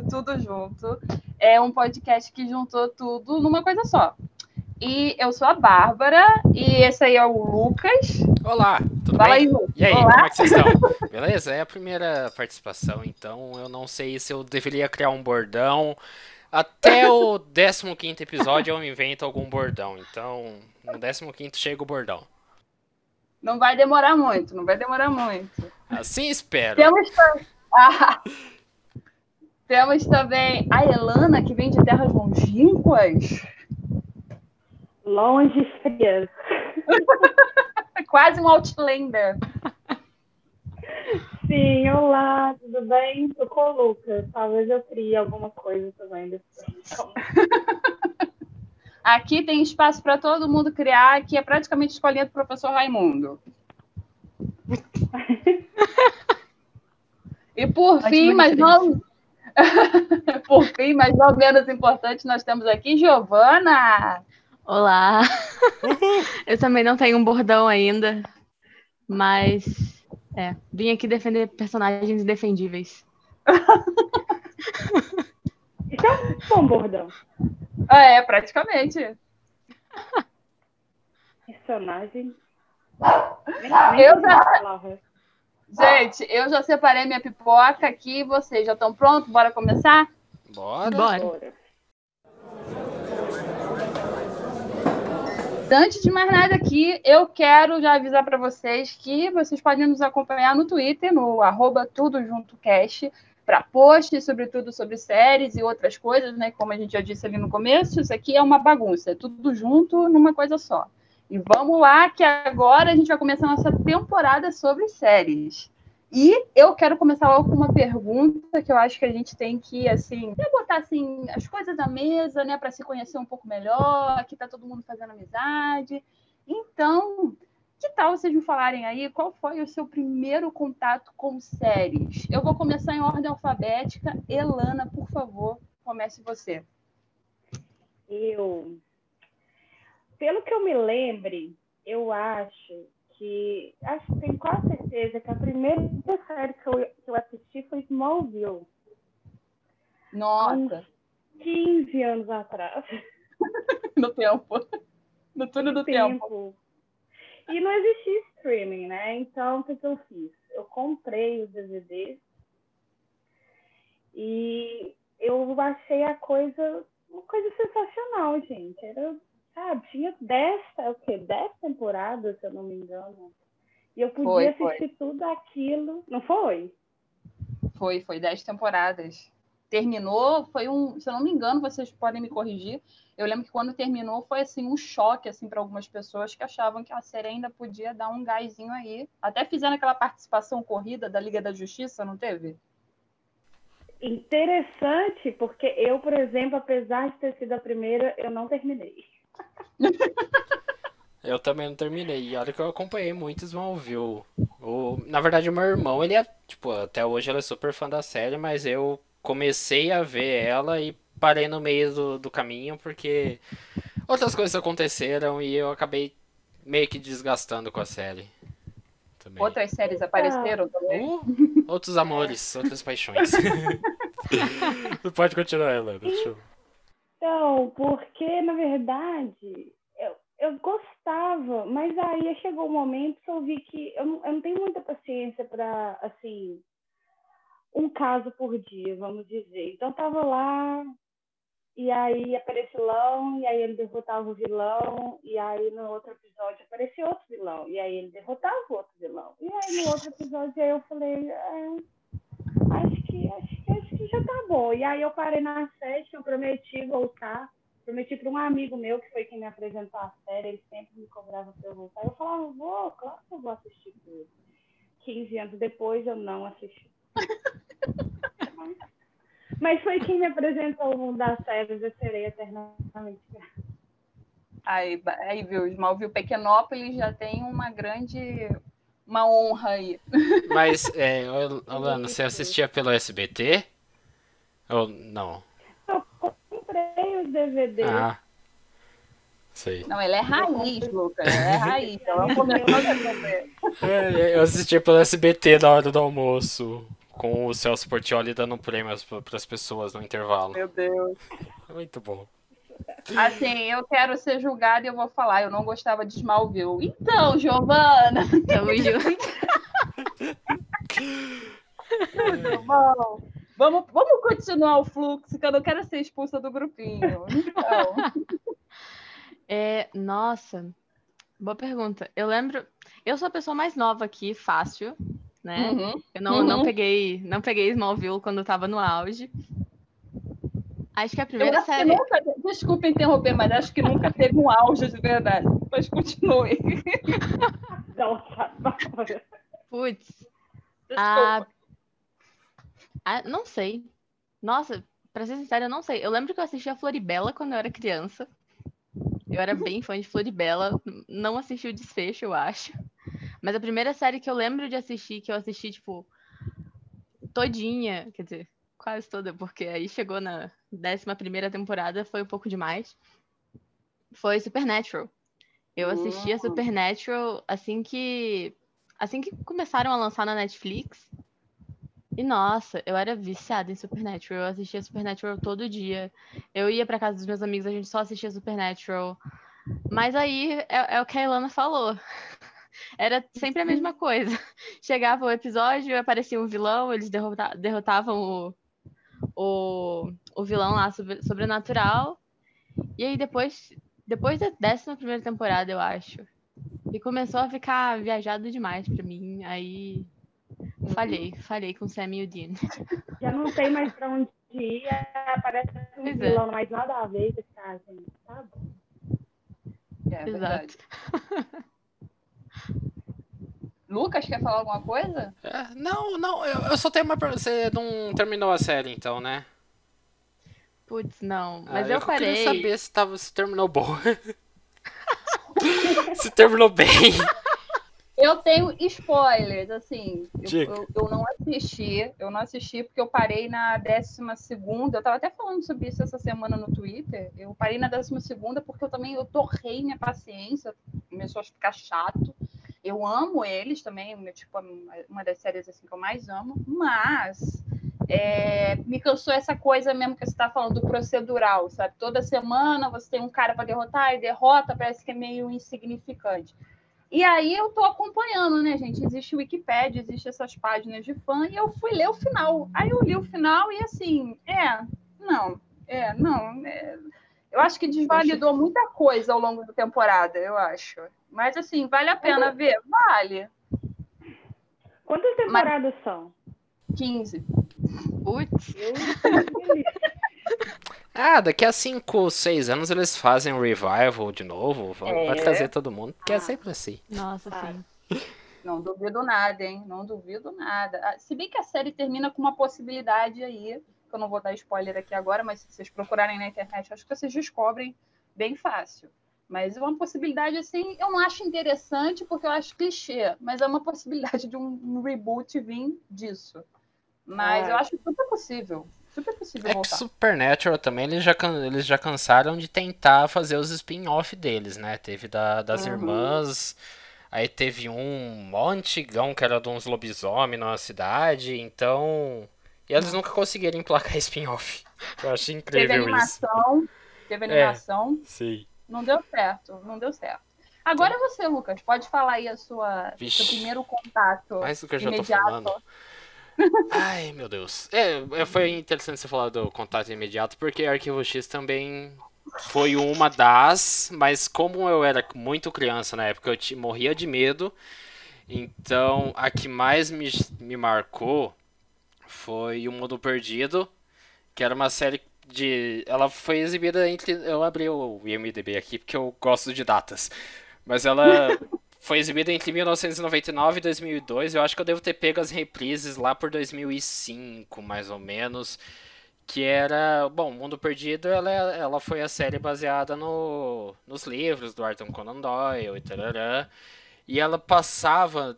o Tudo Junto. É um podcast que juntou tudo numa coisa só. E eu sou a Bárbara, e esse aí é o Lucas. Olá, tudo Fala bem? aí, Lucas. E aí, Olá. como é que vocês estão? Beleza? É a primeira participação, então eu não sei se eu deveria criar um bordão. Até o 15 episódio eu invento algum bordão, então no 15 chega o bordão. Não vai demorar muito, não vai demorar muito. Assim espero. Temos, Ah. Temos também a Elana, que vem de terras longínquas. Longe frias. Quase um Outlander. Sim, olá, tudo bem? Tô com o Lucas. Talvez eu crie alguma coisa também depois. Aqui tem espaço para todo mundo criar, que é praticamente escolinha do professor Raimundo. E por fim, mas não. por fim, mas não menos importante, nós temos aqui Giovana. Olá! Eu também não tenho um bordão ainda, mas é, vim aqui defender personagens indefendíveis. Isso é um bom bordão. É, praticamente. Personagem. Eu já- palavra. Gente, eu já separei minha pipoca aqui. Vocês já estão prontos? Bora começar? Bora. Bora! Bora. Antes de mais nada aqui, eu quero já avisar para vocês que vocês podem nos acompanhar no Twitter, no arroba tudo junto cast, para posts, sobretudo sobre séries e outras coisas, né? Como a gente já disse ali no começo, isso aqui é uma bagunça, é tudo junto numa coisa só. E vamos lá, que agora a gente vai começar a nossa temporada sobre séries. E eu quero começar logo com uma pergunta que eu acho que a gente tem que, assim, é botar assim, as coisas à mesa, né, para se conhecer um pouco melhor. Aqui tá todo mundo fazendo amizade. Então, que tal vocês me falarem aí qual foi o seu primeiro contato com séries? Eu vou começar em ordem alfabética. Elana, por favor, comece você. Eu. Pelo que eu me lembre, eu acho que. Acho que tenho quase certeza que a primeira série que eu, que eu assisti foi Smallville. Nossa, 15 anos atrás. no tempo. No túnel do tempo. tempo. E não existia streaming, né? Então, o que, que eu fiz? Eu comprei os DVDs e eu achei a coisa, uma coisa sensacional, gente. Era, sabe, tinha 10, é o quê? 10 temporadas, se eu não me engano. E eu podia Foi, foi. assistir tudo aquilo. Não foi? Foi, foi 10 temporadas. Terminou, foi um, se eu não me engano, vocês podem me corrigir. Eu lembro que quando terminou foi assim um choque assim para algumas pessoas que achavam que a série ainda podia dar um gásinho aí. Até fizeram aquela participação corrida da Liga da Justiça, não teve? Interessante, porque eu, por exemplo, apesar de ter sido a primeira, eu não terminei. Eu também não terminei. E olha que eu acompanhei muito Smallville. O, na verdade, o meu irmão, ele é, tipo, até hoje ele é super fã da série, mas eu comecei a ver ela e parei no meio do, do caminho porque outras coisas aconteceram e eu acabei meio que desgastando com a série. Também. Outras séries apareceram também. Uh, outros amores, outras paixões. Pode continuar, Helena. Deixa eu... Então, porque, na verdade, eu, eu gostava, mas aí chegou um momento que eu vi que eu não, eu não tenho muita paciência para, assim, um caso por dia, vamos dizer. Então, tava lá, e aí aparecia o vilão, e aí ele derrotava o vilão, e aí no outro episódio aparecia outro vilão, e aí ele derrotava o outro vilão. E aí no outro episódio aí eu falei, é, acho que, acho acho que já tá bom. E aí eu parei na sete, eu prometi voltar. Prometi para um amigo meu, que foi quem me apresentou a série, ele sempre me cobrava para eu voltar. Eu falava, vou, claro que eu vou assistir tudo. 15 anos depois eu não assisti. Mas foi quem me apresentou o mundo das séries, eu serei eternamente grata. Aí, aí viu, Smallville Pequenópolis já tem uma grande uma honra aí. Mas, é, Alana, você assistia pelo SBT? Ou não? Eu comprei os DVDs. Ah, sei. Não, ela é raiz, Lucas. Ela é raiz. É, eu assistia pelo SBT na hora do almoço. com o Celso Portioli dando prêmios para as pessoas no intervalo. Meu Deus. Muito bom. Assim, eu quero ser julgada e eu vou falar, eu não gostava de Smallville. Então, Giovana! Tamo junto. Tudo bom? Vamos, vamos continuar o fluxo, que eu não quero ser expulsa do grupinho. Então. É, nossa, boa pergunta. Eu lembro, eu sou a pessoa mais nova aqui, fácil, né? Uhum. Eu não, Uhum. não peguei, não peguei Smallville quando eu tava no auge. Acho que a Eu primeira que série. nunca, desculpa interromper, mas acho que nunca teve um auge de verdade. Mas continue. Nossa, Bárbara. Putz, Desculpa. a... a- não sei. Nossa, pra ser sincera, eu não sei. Eu lembro que eu assistia Floribela quando eu era criança. Eu era bem fã de Floribela. Não assisti o desfecho, eu acho. Mas a primeira série que eu lembro de assistir, que eu assisti, tipo, todinha, quer dizer, quase toda, porque aí chegou na décima primeira temporada, foi um pouco demais. Foi Supernatural. Eu assistia Hum. Supernatural assim que assim que começaram a lançar na Netflix. E nossa, eu era viciada em Supernatural. Eu assistia Supernatural todo dia. Eu ia pra casa dos meus amigos, a gente só assistia Supernatural. Mas aí é, é o que a Ilana falou. Era sempre a mesma coisa. Chegava o episódio, aparecia um vilão, eles derrota- derrotavam o, o, o vilão lá sobre- sobrenatural. E aí depois, depois da décima primeira temporada, eu acho, e começou a ficar viajado demais pra mim. Aí falhei, falhei com o Sam e o Dean. Já não tem mais pra onde ir, aparece um Pois é. vilão, mas nada a ver com esse cara, gente. Tá bom. É verdade. Lucas, quer falar alguma coisa? É, não, não, eu, eu só tenho uma pergunta. Você não terminou a série então, né? Putz, não. Ah, Mas eu que parei. queria saber se, tava, se terminou bom. se terminou bem. Eu tenho spoilers, assim. Eu, eu, eu não assisti, eu não assisti porque eu parei na décima segunda. Eu tava até falando sobre isso essa semana no Twitter. Eu parei na décima segunda porque eu também eu torrei minha paciência, começou a ficar chato. Eu amo eles também, meu, tipo, uma das séries assim que eu mais amo, mas é, me cansou essa coisa mesmo que você está falando do procedural, sabe? Toda semana você tem um cara para derrotar e derrota, parece que é meio insignificante. E aí eu tô acompanhando, né, gente? Existe o Wikipedia, existe essas páginas de fã, e eu fui ler o final. Aí eu li o final e assim, é, não, é, não. é, eu acho que desvalidou muita coisa ao longo da temporada, eu acho. Mas assim, vale a pena ver? Vale. Quantas temporadas são? 15. Putz, Eu tô feliz. Ah, daqui a 5, 6 anos eles fazem um revival de novo. Vai vai É. trazer todo mundo, porque é sempre assim. nossa, Ah. sim. Não duvido nada, hein? Não duvido nada. Ah, Se bem que a série termina com uma possibilidade aí, que eu não vou dar spoiler aqui agora, mas se vocês procurarem na internet, acho que vocês descobrem bem fácil. Mas é uma possibilidade assim, eu não acho interessante porque eu acho clichê, mas é uma possibilidade de um reboot vir disso. Mas Ah. eu acho super possível. Super possível É que voltar. Supernatural também, eles já, eles já cansaram de tentar fazer os spin-off deles, né? Teve da, das Uhum. irmãs, aí teve um antigão que era de uns lobisomens numa cidade, então... E eles nunca conseguiram emplacar spin-off. Eu acho Teve incrível isso. animação, teve É. animação, Sim. Não deu certo, não deu certo. Agora é você, Lucas, pode falar aí a sua, Vixe. seu primeiro contato. Mais do que eu já tô imediato. falando. Ai, meu Deus. É, é, foi interessante você falar do contato imediato, porque Arquivo X também foi uma das, mas como eu era muito criança na época, eu te, morria de medo. Então, a que mais me, me marcou foi O Mundo Perdido, que era uma série de. Ela foi exibida entre. Eu abri o IMDB aqui porque eu gosto de datas. Mas ela foi exibida entre 1999 e 2002. Eu acho que eu devo ter pego as reprises lá por 2005, mais ou menos. Que era. Bom, Mundo Perdido ela, ela foi a série baseada no, nos livros do Arthur Conan Doyle e tarará. E ela passava.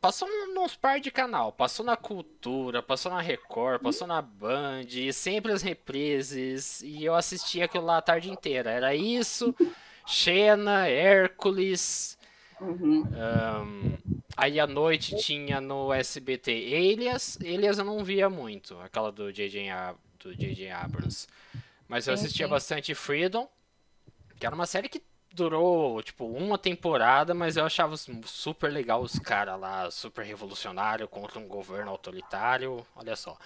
Passou nos par de canal, passou na Cultura, passou na Record, passou na Band, sempre as reprises, e eu assistia aquilo lá a tarde inteira. Era isso, Xena, Hércules, Uhum. Ahn, Aí à noite tinha no SBT Elias. Elias eu não via muito, aquela do J.J. Do J.J. Abrams. Mas eu assistia bastante Freedom, que era uma série que durou, tipo, uma temporada, mas eu achava super legal os caras lá, super revolucionário contra um governo autoritário, olha só,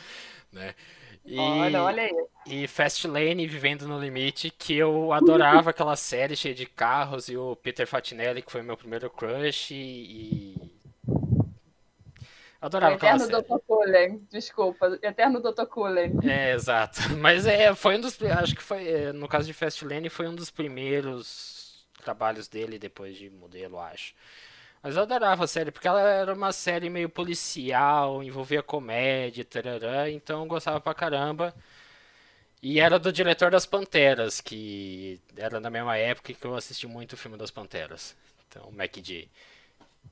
né? E, Olha, olha aí. e Fastlane, Vivendo no Limite, que eu adorava aquela série cheia de carros, e o Peter Fatinelli, que foi meu primeiro crush, e... Adorava aquela Eterno série. Dr. Cullen, desculpa. Eterno Dr. Cullen. É, exato. Mas é, foi um dos. Acho que foi. é, No caso de Fastlane, foi um dos primeiros trabalhos dele depois de modelo, acho. Mas eu adorava a série, porque ela era uma série meio policial, envolvia comédia, tarará, então eu gostava pra caramba. E era do diretor das Panteras, que era na mesma época que eu assisti muito o filme das Panteras. Então, MacD.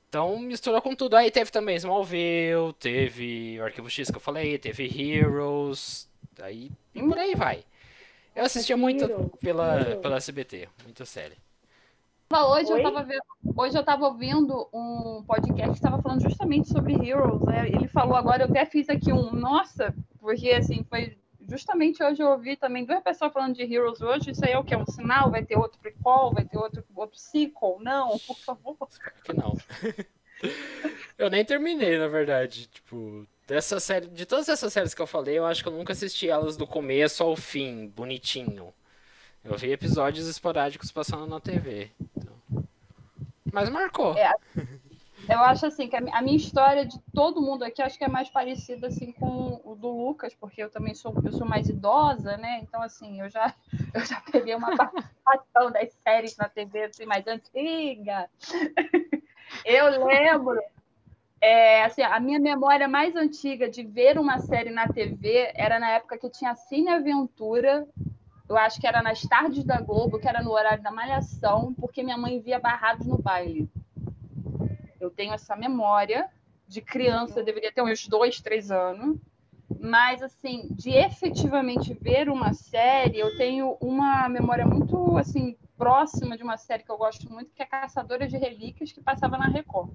Então misturou com tudo. Aí teve também Smallville, teve o Arquivo X que eu falei, teve Heroes, aí e por aí vai. Eu assistia muito pela, pela SBT, muita série. Hoje eu, Oi? tava vendo, hoje eu tava ouvindo um podcast que estava falando justamente sobre Heroes. né? Ele falou agora, eu até fiz aqui um, nossa, porque assim, foi justamente hoje eu ouvi também duas pessoas falando de Heroes hoje. Isso aí é o que? Um sinal? Vai ter outro prequel? Vai ter outro, outro sequel? Não, por favor. Que não. eu nem terminei, na verdade. Tipo, dessa série, de todas essas séries que eu falei, eu acho que eu nunca assisti elas do começo ao fim, bonitinho. Eu vi episódios esporádicos passando na TV. então. Mas marcou. É. Eu acho assim que a mi- a minha história de todo mundo aqui acho que é mais parecida assim com o do Lucas, porque eu também sou eu sou mais idosa, né? Então assim, eu já eu já peguei uma participação das séries na TV assim mais antiga. Eu lembro é, assim, a minha memória mais antiga de ver uma série na TV era na época que tinha Cine Aventura. Eu acho que era nas tardes da Globo, que era no horário da Malhação, porque minha mãe via Barrados no Baile. Eu tenho essa memória de criança, eu deveria ter uns dois, três anos. Mas, assim, de efetivamente ver uma série, eu tenho uma memória muito, assim, próxima de uma série que eu gosto muito, que é Caçadora de Relíquias, que passava na Record.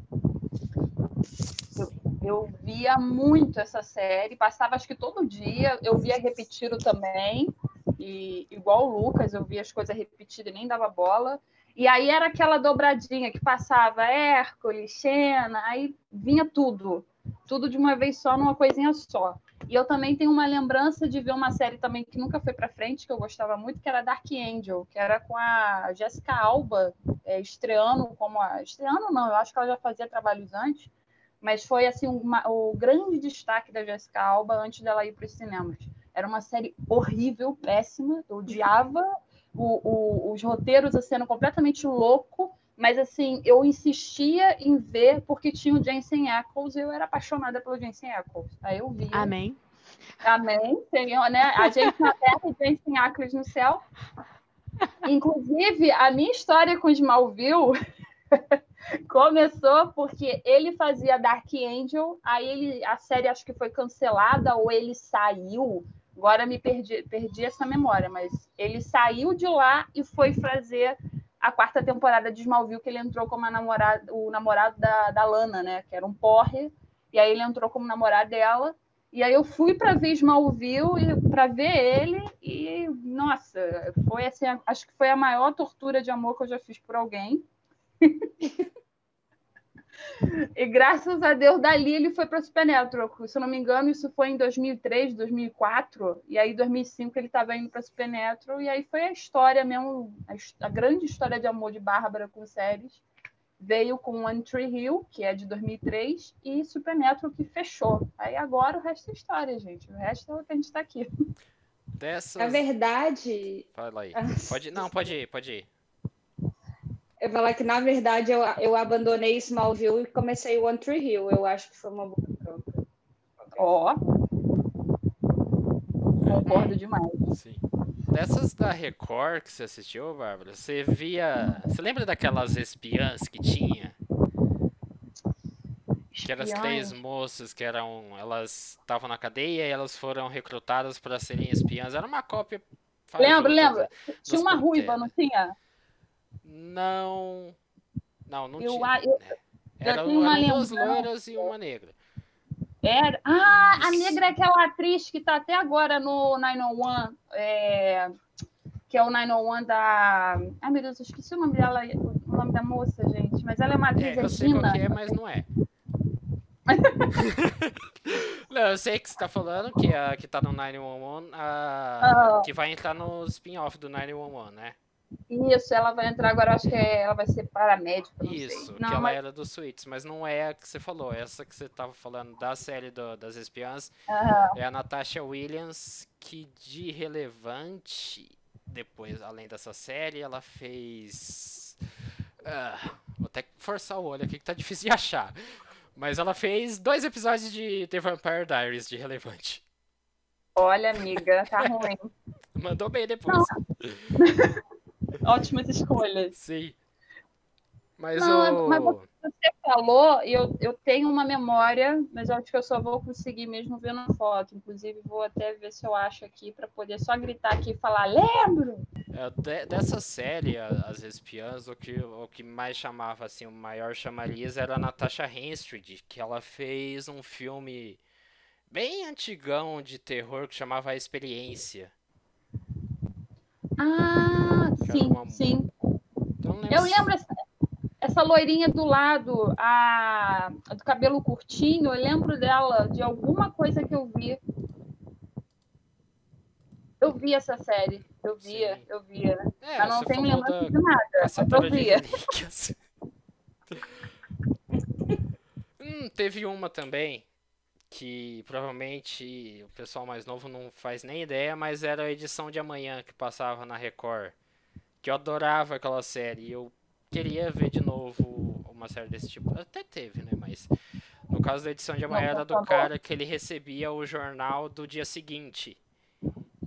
Eu, eu via muito essa série, passava acho que todo dia, eu via repetido também, e igual o Lucas, eu via as coisas repetidas e nem dava bola. E aí era aquela dobradinha que passava Hércules, Xena, aí vinha tudo. Tudo de uma vez só, numa coisinha só. E eu também tenho uma lembrança de ver uma série também que nunca foi pra frente, que eu gostava muito, que era Dark Angel, que era com a Jessica Alba é, estreando como a. Estreando não, eu acho que ela já fazia trabalhos antes, mas foi assim uma- o grande destaque da Jessica Alba antes dela ir para os cinemas. Era uma série horrível, péssima, eu odiava o- o- os roteiros assim, sendo completamente louco, mas assim, eu insistia em ver porque tinha o Jensen Ackles e eu era apaixonada pelo Jensen Ackles. Aí eu via. Amém. Amém. Senhor, né? A gente na terra e Jensen Ackles no céu. Inclusive, a minha história com Smallville começou porque ele fazia Dark Angel, aí ele, a série acho que foi cancelada ou ele saiu. Agora me perdi, perdi essa memória, mas ele saiu de lá e foi fazer a quarta temporada de Smallville, que ele entrou como namorada, o namorado da, da Lana, né? Que era um porre. E aí ele entrou como namorado dela. E aí eu fui para ver Smallville para ver ele e nossa, foi assim, acho que foi a maior tortura de amor que eu já fiz por alguém. e graças a Deus dali ele foi para Supernatural. Se eu não me engano, isso foi em 2003, 2004, e aí em 2005 ele estava indo para Supernatural e aí foi a história mesmo, a, a grande história de amor de Bárbara com séries. Veio com One Tree Hill, que é de 2003, e Supernatural, que fechou. Aí agora o resto é história, gente. O resto é o que a gente está aqui. Dessas. Na verdade, Fala aí. Ah. Pode... Não, pode ir, pode ir. Eu vou falar que na verdade eu, eu abandonei Smallville e comecei One Tree Hill. Eu acho que foi uma boa troca. Ó. Concordo demais. Sim. Dessas da Record que você assistiu, Bárbara, você via. Você lembra daquelas espiãs que tinha? Que eram as três moças que eram. Elas estavam na cadeia e elas foram recrutadas para serem espiãs. Era uma cópia. Lembro, lembro. Tinha uma ruiva, não tinha? Não. Não, não Eu, tinha. a- eu, né? Era, uma eram duas loiras e uma negra. Era. Ah, a Isso. negra é aquela atriz que tá até agora no 901. É... Que é o 901 da. Ai, meu Deus, eu esqueci o nome dela, o nome da moça, gente. Mas ela é uma atriz É, eu sei qual é, mas não é. não, eu sei que você tá falando que, a, que tá no 911, a, Ah. que vai entrar no spin-off do 911, né? Isso, ela vai entrar agora, acho que é- ela vai ser paramédica. Não Isso, sei. que Não, ela mas... era do Suits, mas não é a que você falou. Essa que você tava falando da série do- das espiãs Aham. é a Natasha Williams, que de relevante, depois, além dessa série, ela fez. Ah, vou até forçar o olho aqui que tá difícil de achar. Mas ela fez dois episódios de The Vampire Diaries de relevante. Olha, amiga, tá ruim. Mandou bem depois. Ótimas escolhas. Sim. Mas Não, o. mas Você falou, e eu, eu tenho uma memória, mas eu acho que eu só vou conseguir mesmo vendo a foto. Inclusive, vou até ver se eu acho aqui para poder só gritar aqui e falar: lembro! É, de- dessa série, As Espiãs, o que, o que mais chamava, assim, o maior chamariz era a Natasha Henstridge, que ela fez um filme bem antigão de terror que chamava A Experiência. Ah, sim, uma- sim. Então, não Eu se- lembro essa, essa loirinha do lado, a, a do cabelo curtinho, eu lembro dela de alguma coisa que eu vi. Eu vi essa série, eu via, Sim. eu via. É, Mas não tenho lembrança da de nada, eu via. hum, teve uma também que provavelmente o pessoal mais novo não faz nem ideia, mas era a edição de amanhã que passava na Record. Que eu adorava aquela série e eu queria ver de novo uma série desse tipo. Até teve, né? Mas no caso da edição de amanhã era do cara que ele recebia o jornal do dia seguinte.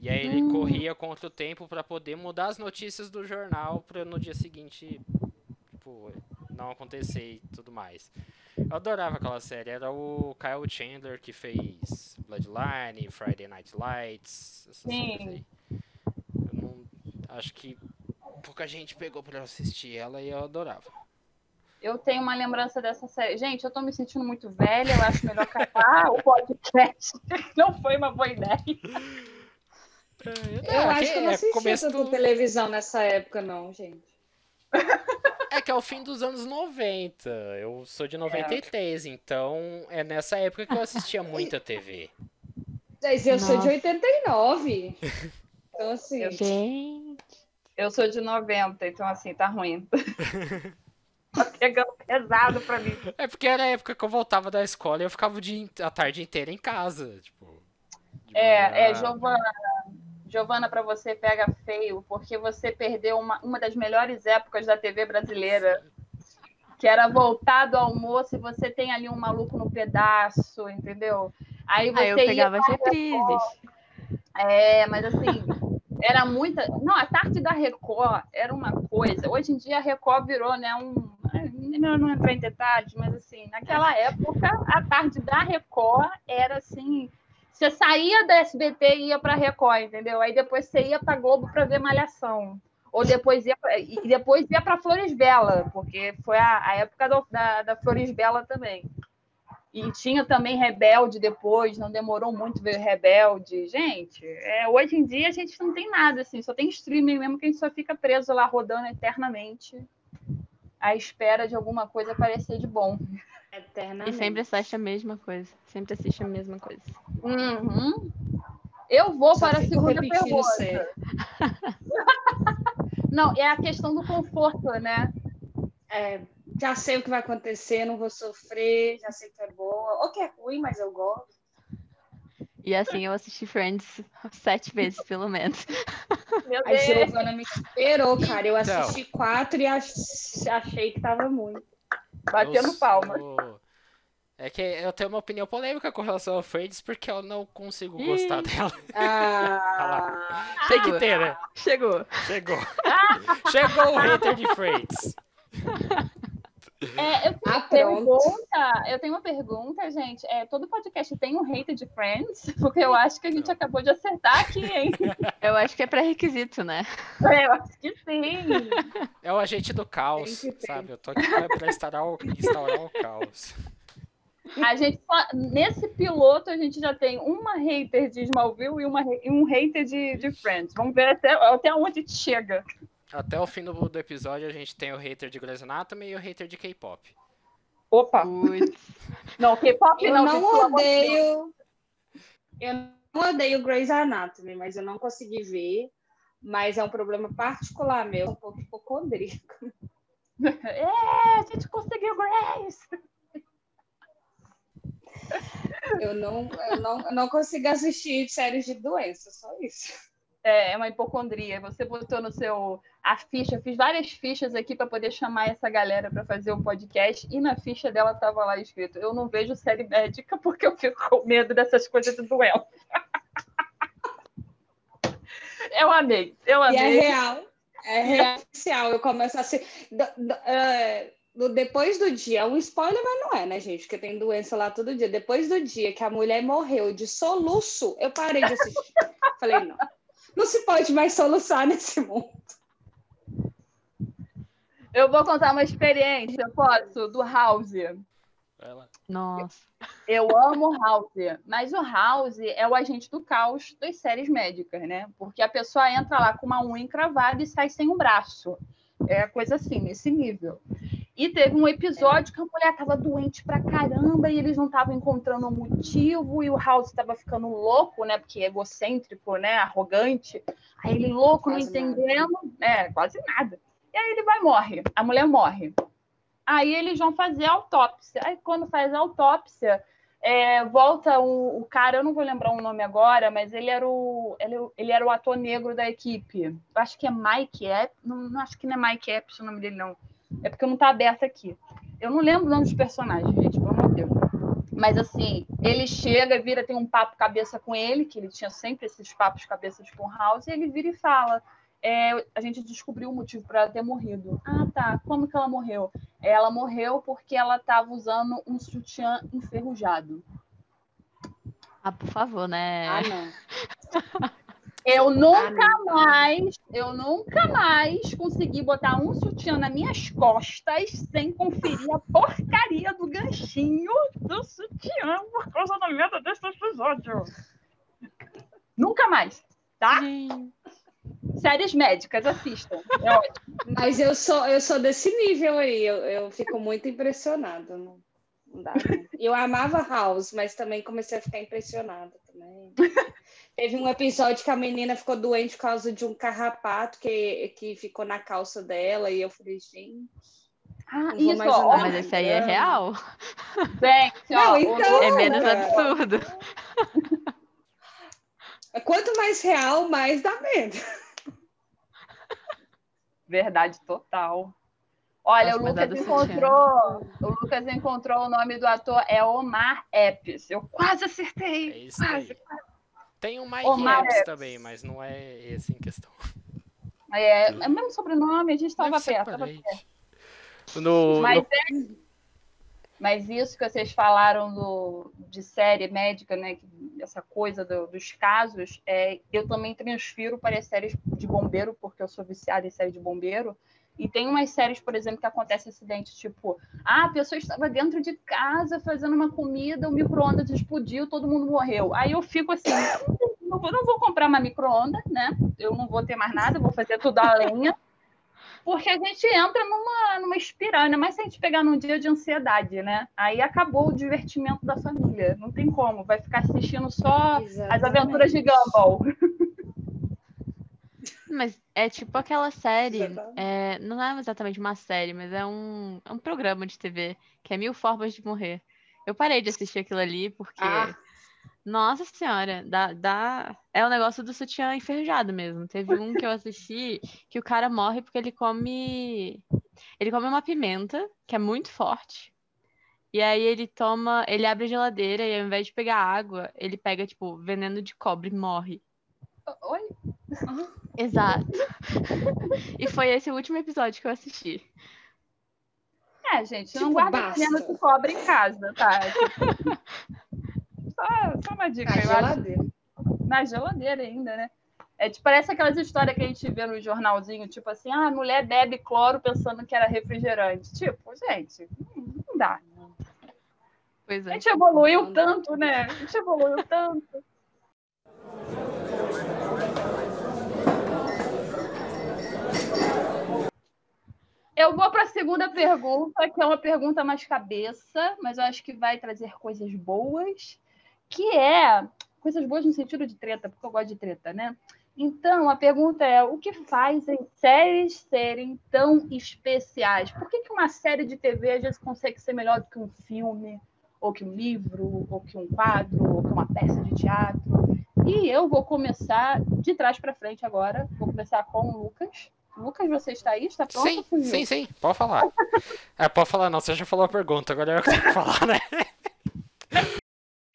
E aí ele Hum. corria contra o tempo pra poder mudar as notícias do jornal pra no dia seguinte, tipo, não acontecer e tudo mais. Eu adorava aquela série. Era o Kyle Chandler que fez Bloodline, Friday Night Lights, essas Sim. séries aí. Eu não, acho que pouca gente pegou pra assistir ela e eu adorava. Eu tenho uma lembrança dessa série. Gente, eu tô me sentindo muito velha, eu acho melhor acabar o podcast. Não foi uma boa ideia. Eu acho que eu não é assistia começo tanta do- televisão nessa época, não, gente. É que é o fim dos anos 90. Eu sou de 93, então é nessa época que eu assistia muita TV. Mas eu sou de Nossa. 89. Então, assim. Eu- Gente. Eu sou de 90, então assim, tá ruim. tá pegando pesado pra mim. É porque era a época que eu voltava da escola e eu ficava o dia, a tarde inteira em casa. Tipo, É, é. Giovana. Giovana, para você pega feio, porque você perdeu uma, uma das melhores épocas da TV brasileira, que era voltado ao almoço e você tem ali um maluco no pedaço, entendeu? Aí você Aí eu ia pegava as reprises. É, mas assim, era muita. Não, a tarde da Record era uma coisa. Hoje em dia a Record virou, né, um. Eu não entrar em detalhes, mas assim, naquela época, a tarde da Record era assim. Você saía da SBT e ia para Record, entendeu? Aí depois você ia para Globo para ver Malhação. Ou depois ia pra, e depois ia para Flores Bela, porque foi a, a época do- da, da Flores Bela também. E tinha também Rebelde depois, não demorou muito ver Rebelde. Gente, é, hoje em dia a gente não tem nada, assim, só tem streaming mesmo que a gente só fica preso lá rodando eternamente à espera de alguma coisa aparecer de bom. Eternamente. E sempre assiste a mesma coisa. Sempre assiste a mesma coisa. Uhum. Eu vou Só para a segunda pergunta. Não, é a questão do conforto, né? É, já sei o que vai acontecer, não vou sofrer, já sei que é boa. Ou que é ruim, mas eu gosto. E assim eu assisti Friends sete vezes, pelo menos. Meu A Deus. Giovana me esperou, cara. Eu Então. assisti quatro e ach- achei que tava muito. Batendo Eu palma. sou- É que eu tenho uma opinião polêmica com relação ao Friends porque eu não consigo gostar Ih. dela. Ah, Tem que ter, né? Chegou. Chegou. Chegou o hater de Friends. É, eu, tenho Ah, pergunta, eu tenho uma pergunta, gente. É, todo podcast tem um hater de Friends? Porque eu acho que a gente acabou de acertar aqui, hein? Eu acho que é pré-requisito, né? É, eu acho que sim. É o agente do caos, sabe? Eu tô aqui pra, instaurar, o, instaurar o caos. A gente só- nesse piloto a gente já tem uma hater de Smallville e, uma, e um hater de, de Friends. Vamos ver até, até onde a gente chega. Até o fim do, do episódio a gente tem o hater de Grey's Anatomy e o hater de K-pop. Opa, não, K-pop Eu não. não de Deus. odeio. Eu não odeio Grey's Anatomy, mas eu não consegui ver. Mas é um problema particular meu, um pouco hipocondríaco. É, a gente conseguiu Grace. Eu não, eu não, eu não consigo assistir séries de doença, só isso. É, é uma hipocondria. Você botou no seu a ficha, eu fiz várias fichas aqui para poder chamar essa galera para fazer o podcast e na ficha dela tava lá escrito: "Eu não vejo série médica porque eu fico com medo dessas coisas de doença". eu amei, eu E é amei. real. É real oficial. Eu começo a ser. é, depois do dia, é um spoiler, mas não é, né, gente? Porque tem doença lá todo dia. Depois do dia que a mulher morreu de soluço, eu parei de assistir. Falei, não. Não se pode mais soluçar nesse mundo. Eu vou contar uma experiência, posso, do House. Vai lá. Nossa. Eu amo House, mas o House é o agente do caos das séries médicas, né? Porque a pessoa entra lá com uma unha encravada e sai sem um braço. É coisa assim, nesse nível. E teve um episódio que a mulher tava doente pra caramba e eles não estavam encontrando um motivo e o House estava ficando louco, né? Porque é egocêntrico, né? Arrogante. Aí ele louco, não Quase nada. entendendo. É, quase nada. E aí ele vai morre. A mulher morre. Aí eles vão fazer a autópsia. Aí quando faz a autópsia, é, volta o, o cara, eu não vou lembrar o nome agora, mas ele era o, ele, ele era o ator negro da equipe. Eu acho que é Mike Epps, não, não acho que não é Mike Epps o nome dele, não. É porque não tá aberto aqui. Eu não lembro o nome dos personagens, gente, pelo amor de Deus. Mas assim, ele chega, vira, tem um papo cabeça com ele, que ele tinha sempre esses papos cabeças com o House, e ele vira e fala: é, a gente descobriu o motivo para ela ter morrido. Ah, tá. Como que ela morreu? Ela morreu porque ela estava usando um sutiã enferrujado. Ah, por favor, né? Ah, não. Eu nunca Ah, não. mais, eu nunca mais consegui botar um sutiã nas minhas costas sem conferir a porcaria do ganchinho do sutiã por causa da merda desse episódio. Nunca mais, tá? Gente. Séries médicas, assistam. É ótimo. Mas eu sou, eu sou desse nível aí. Eu, eu fico muito impressionada. Não, não dá, não. Eu amava House, mas também comecei a ficar impressionada também. Teve um episódio que a menina ficou doente por causa de um carrapato que, que ficou na calça dela, e eu falei, gente. Ah, Não isso, ó. Mas esse aí é Não. real. Gente, Não, ó, então- É menos cara. absurdo. Quanto mais real, mais dá medo. Verdade total. Olha, Nossa, o Lucas encontrou. O Lucas encontrou o nome do ator é Omar Epps. Eu quase É acertei. isso quase. aí. Tem um Mike Omar Epps Epps. também, mas não é esse em questão. É, é mesmo sobrenome, a gente estava perto. perto. No, Mas, no- é- mas isso que vocês falaram do, de série médica, né? Essa coisa do- dos casos, é, eu também transfiro para as séries de bombeiro, porque eu sou viciada em série de bombeiro. E tem umas séries, por exemplo, que acontece acidente, tipo, ah, a pessoa estava dentro de casa fazendo uma comida, o micro-ondas explodiu, todo mundo morreu. Aí eu fico assim, não vou, não vou comprar uma micro-ondas, né? Eu não vou ter mais nada, vou fazer tudo a lenha. Porque a gente entra numa, numa espiral, ainda mais se a gente pegar num dia de ansiedade, né? Aí acabou o divertimento da família. Não tem como, vai ficar assistindo só as aventuras de Gumball. Mas é tipo aquela série. Exatamente. é, não é exatamente uma série, mas é um, é um programa de TV que é Mil Formas de Morrer. Eu parei de assistir aquilo ali porque. Ah. Nossa senhora, dá, dá... é o negócio do sutiã enferrujado mesmo. Teve um que eu assisti que o cara morre porque ele come. Ele come uma pimenta, que é muito forte. E aí ele toma. Ele abre a geladeira e ao invés de pegar água, ele pega, tipo, veneno de cobre e morre. Oi? Exato. E foi esse o último episódio que eu assisti. É, gente, não Tipo, guarda basta. veneno que cobra em casa, tá? só, só uma dica, Na eu acho. geladeira. Na geladeira ainda, né? É, tipo, parece aquelas histórias que a gente vê no jornalzinho, tipo assim, ah, a mulher bebe cloro pensando que era refrigerante. Tipo, gente, não dá. Pois A é. gente evoluiu tanto, né? A gente evoluiu tanto. Eu vou para a segunda pergunta, que é uma pergunta mais cabeça, mas eu acho que vai trazer coisas boas, que é coisas boas no sentido de treta, porque eu gosto de treta, né? Então, a pergunta é: o que fazem séries serem tão especiais? Por que, que uma série de TV às vezes consegue ser melhor do que um filme, ou que um livro, ou que um quadro, ou que uma peça de teatro? E eu vou começar de trás para frente agora. Vou começar com o Lucas. Lucas, você está aí? Está pronto? Sim, sim, sim, pode falar. É, pode falar não, você já falou a pergunta, agora eu tenho que falar, né?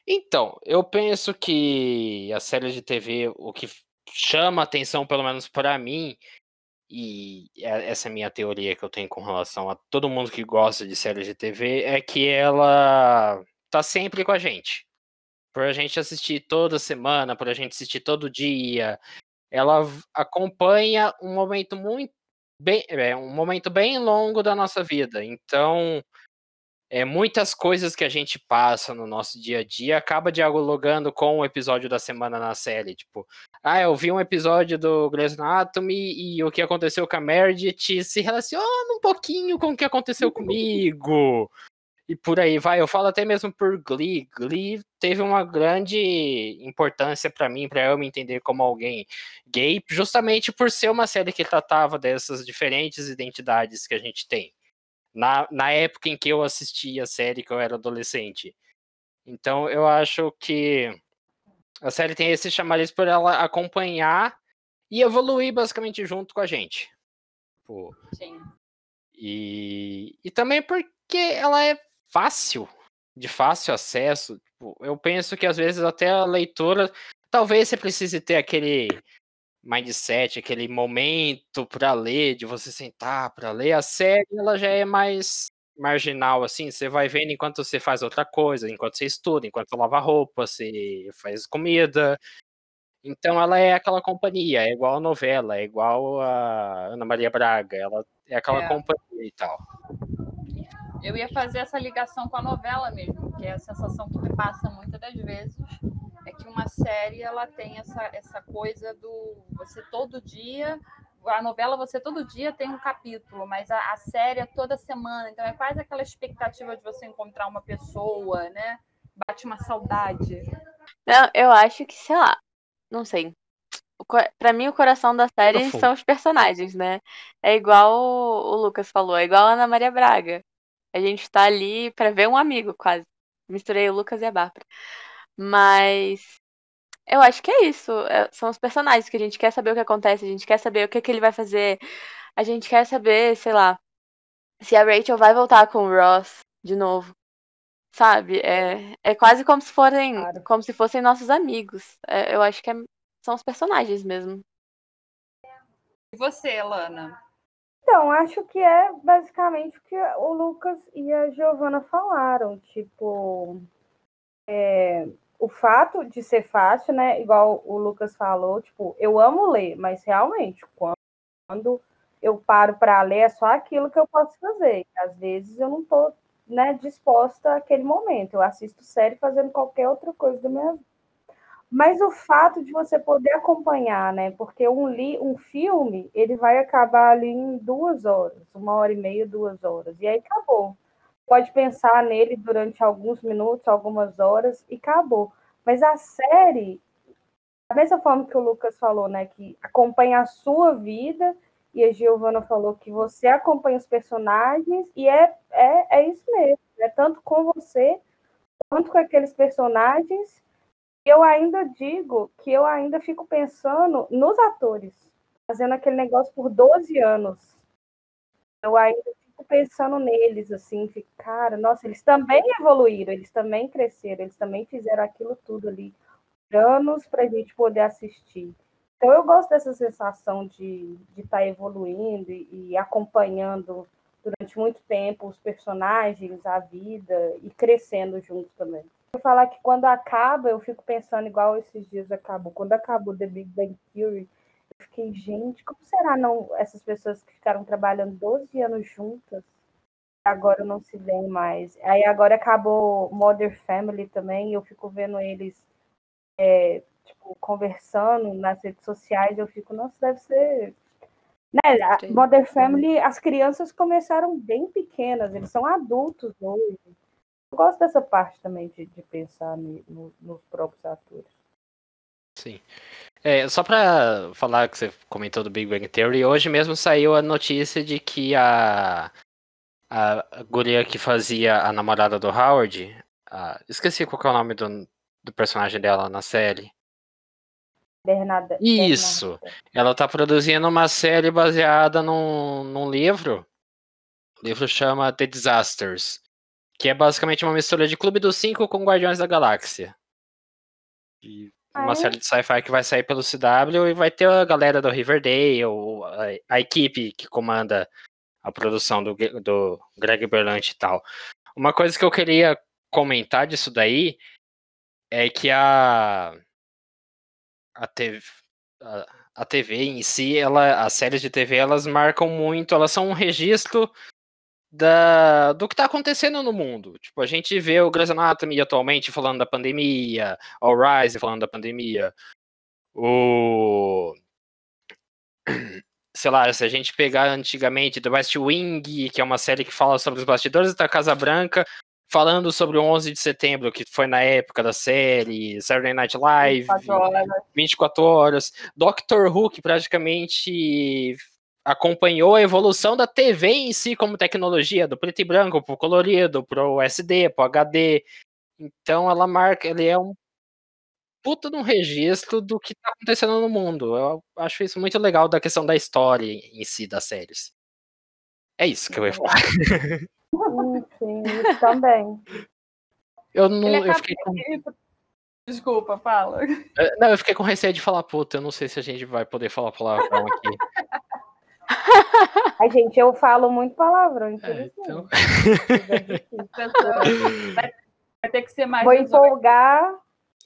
Então, eu penso que a série de TV, o que chama atenção, pelo menos pra mim, e é- essa é a minha teoria que eu tenho com relação a todo mundo que gosta de séries de TV, é que ela tá sempre com a gente. Por a gente assistir toda semana, por a gente assistir todo dia, ela acompanha um momento muito bem, é um momento bem longo da nossa vida. Então, é muitas coisas que a gente passa no nosso dia a dia acaba dialogando com o episódio da semana na série, tipo, ah, eu vi um episódio do Grey's Anatomy e o que aconteceu com a Meredith se relaciona um pouquinho com o que aconteceu comigo. E por aí vai. Eu falo até mesmo por Glee. Glee teve uma grande importância pra mim, pra eu me entender como alguém gay, justamente por ser uma série que tratava dessas diferentes identidades que a gente tem. Na, na época em que eu assisti a série, que eu era adolescente. Então eu acho que a série tem esse chamariz por ela acompanhar e evoluir basicamente junto com a gente. Tipo, Sim. e, e também porque ela é fácil, de fácil acesso. Tipo, eu penso que às vezes até a leitora, talvez você precise ter aquele mindset, aquele momento para ler, de você sentar para ler. A série ela já é mais marginal, assim, você vai vendo enquanto você faz outra coisa, enquanto você estuda, enquanto você lava roupa, você faz comida. Então ela é aquela companhia, é igual a novela, é igual a Ana Maria Braga, ela é aquela É. companhia e tal. Eu ia fazer essa ligação com a novela mesmo, que é a sensação que me passa muitas das vezes uma série ela tem essa, essa coisa do você todo dia, a novela você todo dia tem um capítulo, mas a, a série é toda semana, então é quase aquela expectativa de você encontrar uma pessoa, né? Bate uma saudade. Não, eu acho que, sei lá, não sei. Pra mim, o coração da série são os personagens, né? É igual o o Lucas falou, é igual a Ana Maria Braga. A gente tá ali pra ver um amigo, quase. Misturei o Lucas e a Bárbara. Mas eu acho que é isso. é- São os personagens que a gente quer saber o que acontece, a gente quer saber o que que ele vai fazer, a gente quer saber, sei lá, se a Rachel vai voltar com o Ross de novo. Sabe? É, é quase como se fossem, Claro. como se fossem nossos amigos. É, eu acho que é- são os personagens mesmo. E você, Lana? Então, acho que é basicamente o que o Lucas e a Giovana falaram. Tipo, é, o fato de ser fácil, né? Igual o Lucas falou, tipo, eu amo ler, mas realmente, quando eu paro para ler, é só aquilo que eu posso fazer. Às vezes eu não tô, né, disposta àquele momento. Eu assisto série fazendo qualquer outra coisa da minha vida. Mas o fato de você poder acompanhar, né? Porque um, li, um filme, ele vai acabar ali em duas horas, uma hora e meia, duas horas. E aí acabou. Pode pensar nele durante alguns minutos, algumas horas, e acabou. Mas a série, da mesma forma que o Lucas falou, né? Que acompanha a sua vida, e a Giovana falou que você acompanha os personagens, e é, é, é isso mesmo. É tanto com você, quanto com aqueles personagens eu ainda digo que eu ainda fico pensando nos atores, fazendo aquele negócio por 12 anos. Eu ainda fico pensando neles, assim, fico, cara, nossa, eles também evoluíram, eles também cresceram, eles também fizeram aquilo tudo ali, anos para a gente poder assistir. Então eu gosto dessa sensação de estar de tá evoluindo e, e acompanhando durante muito tempo os personagens, a vida e crescendo juntos também. Vou falar que quando acaba, eu fico pensando igual esses dias acabou. Quando acabou The Big Bang Theory, eu fiquei, gente, como será não essas pessoas que ficaram trabalhando 12 anos juntas agora não se veem mais. Aí agora acabou Modern Family também, eu fico vendo eles é, tipo, conversando nas redes sociais, eu fico, nossa, deve ser. Né? A Modern Family, as crianças começaram bem pequenas, eles são adultos hoje. Eu gosto dessa parte também de, de pensar no, no, nos próprios atores. Sim. É, só para falar que você comentou do Big Bang Theory, hoje mesmo saiu a notícia de que a, a guria que fazia a namorada do Howard, a, esqueci qual é o nome do, do personagem dela na série. Bernarda. Isso. Bernarda. Ela tá produzindo uma série baseada num, num livro. O livro chama The Disasters. Que é basicamente uma mistura de Clube dos Cinco com Guardiões da Galáxia. E uma série de sci-fi que vai sair pelo CW e vai ter a galera do Riverdale, a, a equipe que comanda a produção do, do Greg Berlanti e tal. Uma coisa que eu queria comentar disso daí é que a a TV, a, a TV em si, ela, as séries de TV, elas marcam muito, elas são um registro da, do que está acontecendo no mundo. Tipo, a gente vê o Grey's Anatomy atualmente falando da pandemia, o Rise falando da pandemia, o sei lá, se a gente pegar antigamente The West Wing, que é uma série que fala sobre os bastidores da Casa Branca, falando sobre o 11 de setembro, que foi na época da série, Saturday Night Live, 24 horas. 24 horas. Doctor Who, que praticamente acompanhou a evolução da TV em si como tecnologia, do preto e branco pro colorido, pro SD, pro HD. Então ela marca, ele é um puta de um registro do que tá acontecendo no mundo. Eu acho isso muito legal da questão da história em si das séries. É isso que eu ia falar. Sim, isso também. Eu não. Eu fiquei com... Desculpa, fala. É, não, eu fiquei com receio de falar puta. Eu não sei se a gente vai poder falar palavrão aqui. Ai, gente, eu falo muito palavrão, é, então... vai, vai, ter que ser mais. Vou empolgar.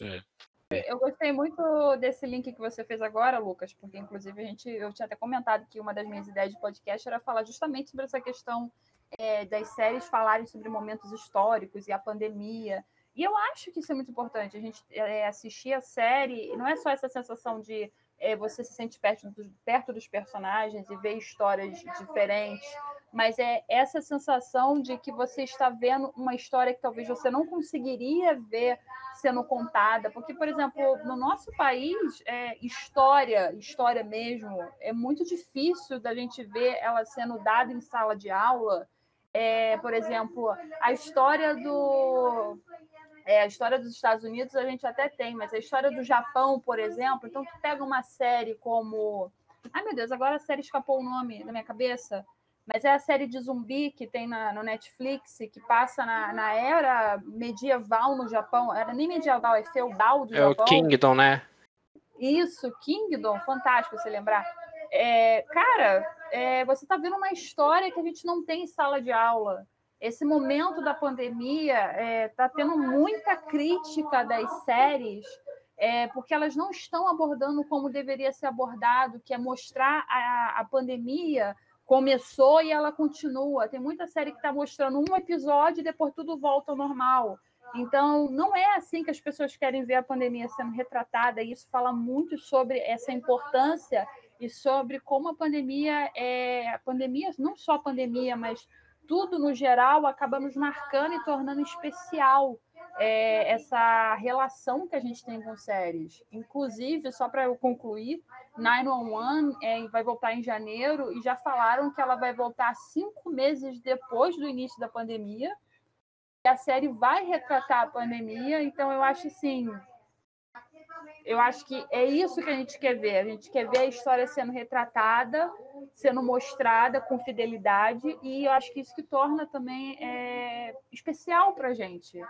É. Eu gostei muito desse link que você fez agora, Lucas, porque inclusive a gente, eu tinha até comentado que uma das minhas ideias de podcast era falar justamente sobre essa questão é, das séries falarem sobre momentos históricos e a pandemia. E eu acho que isso é muito importante. A gente é, assistir a série, não é só essa sensação de é, você se sente perto, do, perto dos personagens e ver histórias diferentes, mas é essa sensação de que você está vendo uma história que talvez você não conseguiria ver sendo contada, porque, por exemplo, no nosso país, é, história, história mesmo, é muito difícil da gente ver ela sendo dada em sala de aula, é, por exemplo, a história do. É, a história dos Estados Unidos a gente até tem, mas a história do Japão, por exemplo, então tu pega uma série como. Ai meu Deus, agora a série escapou o nome da minha cabeça, mas é a série de zumbi que tem na, no Netflix, que passa na, na era medieval no Japão. Era nem medieval, é feudal do é Japão. É o Kingdom, né? Isso, Kingdom, fantástico você lembrar. É, cara, é, você está vendo uma história que a gente não tem em sala de aula. Esse momento da pandemia está é, tá tendo muita crítica das séries, é, porque elas não estão abordando como deveria ser abordado, que é mostrar a, a pandemia começou e ela continua. Tem muita série que está mostrando um episódio e depois tudo volta ao normal. Então, não é assim que as pessoas querem ver a pandemia sendo retratada, e isso fala muito sobre essa importância e sobre como a pandemia é a pandemia, não só a pandemia, mas tudo no geral acaba nos marcando e tornando especial é, essa relação que a gente tem com séries. Inclusive, só para eu concluir, 911 é, vai voltar em janeiro e já falaram que ela vai voltar cinco meses depois do início da pandemia. E a série vai retratar a pandemia, então eu acho assim eu acho que é isso que a gente quer ver. A gente quer ver a história sendo retratada, sendo mostrada com fidelidade, e eu acho que isso que torna também é, especial para a gente.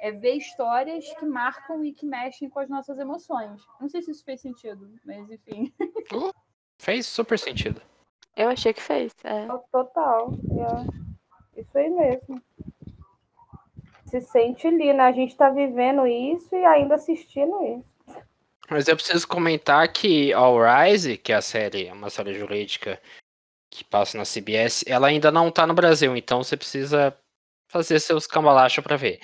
É ver histórias que marcam e que mexem com as nossas emoções. Não sei se isso fez sentido, mas enfim. Uh, fez super sentido. Eu achei que fez. É. Total. É. Isso aí mesmo. Se sente ali, né? A gente tá vivendo isso e ainda assistindo isso. Mas eu preciso comentar que All Rise, que é a série, uma série jurídica que passa na CBS, ela ainda não tá no Brasil, então você precisa fazer seus cambalachos para ver.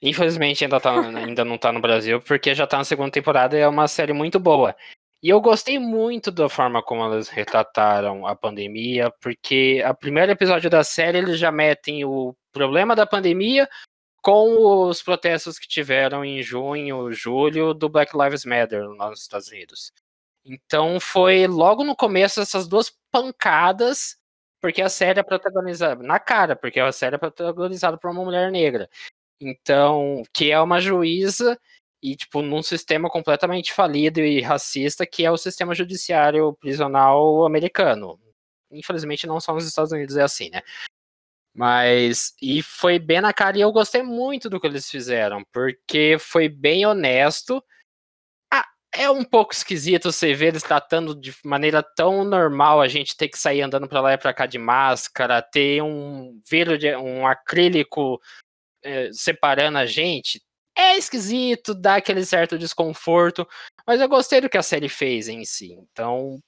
Infelizmente ainda, tá, ainda não tá no Brasil, porque já tá na segunda temporada e é uma série muito boa. E eu gostei muito da forma como elas retrataram a pandemia, porque a primeiro episódio da série eles já metem o problema da pandemia com os protestos que tiveram em junho, julho do Black Lives Matter nos Estados Unidos. Então foi logo no começo essas duas pancadas, porque a série é protagonizada na cara, porque a série é protagonizada por uma mulher negra. Então, que é uma juíza e tipo num sistema completamente falido e racista que é o sistema judiciário prisional americano. Infelizmente não só nos Estados Unidos é assim, né? Mas e foi bem na cara e eu gostei muito do que eles fizeram, porque foi bem honesto. Ah, é um pouco esquisito você ver eles tratando de maneira tão normal a gente ter que sair andando para lá e para cá de máscara, ter um vidro de um acrílico é, separando a gente é esquisito, dá aquele certo desconforto, mas eu gostei do que a série fez em si. Então,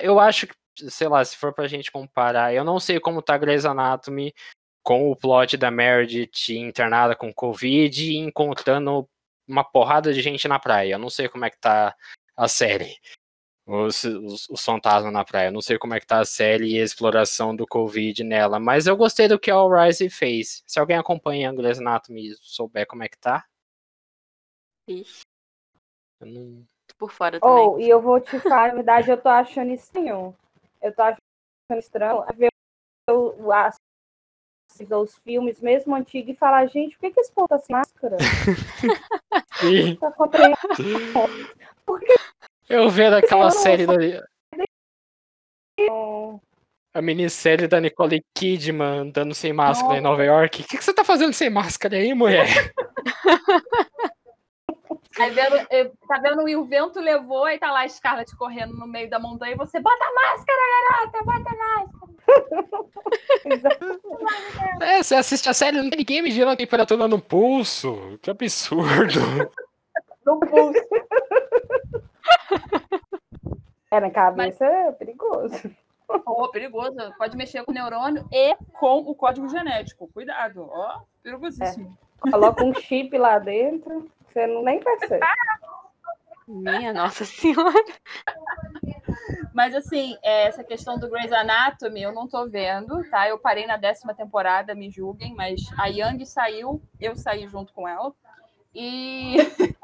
eu acho que, sei lá, se for pra gente comparar, eu não sei como tá Grey's Anatomy com o plot da Meredith internada com Covid e encontrando uma porrada de gente na praia. Eu não sei como é que tá a série os, os, os fantasmas na praia. Não sei como é que tá a série e a exploração do Covid nela, mas eu gostei do que a Rise fez. Se alguém acompanha Grey's Anatomy e souber como é que tá. Ixi. Eu não... Por fora também. Oh, e eu vou te falar, na verdade, eu tô achando estranho. Eu tô achando estranho ver as, os filmes, mesmo antigos, e falar, gente, por que, que esse povo tá sem máscara? Sim. tá acontecendo? Por que eu vendo aquela série da. A minissérie da Nicole Kidman andando sem máscara em Nova York. O que, que você tá fazendo sem máscara aí, mulher? Aí vendo, eh, tá vendo o vento levou, aí tá lá a Scarlett correndo no meio da montanha e você bota a máscara, garota, bota a máscara. é, você assiste a série, não tem ninguém medindo a temperatura no pulso. Que absurdo. No pulso. É, na cabeça Mas... é perigoso. Oh, perigoso. Pode mexer com o neurônio e com o código genético. Cuidado, ó, perigosíssimo. É. Coloca um chip lá dentro, você não nem percebe. Minha Nossa Senhora. Mas assim, é, essa questão do Grey's Anatomy eu não tô vendo, tá? Eu parei na décima temporada, me julguem, mas a Yang saiu, eu saí junto com ela. E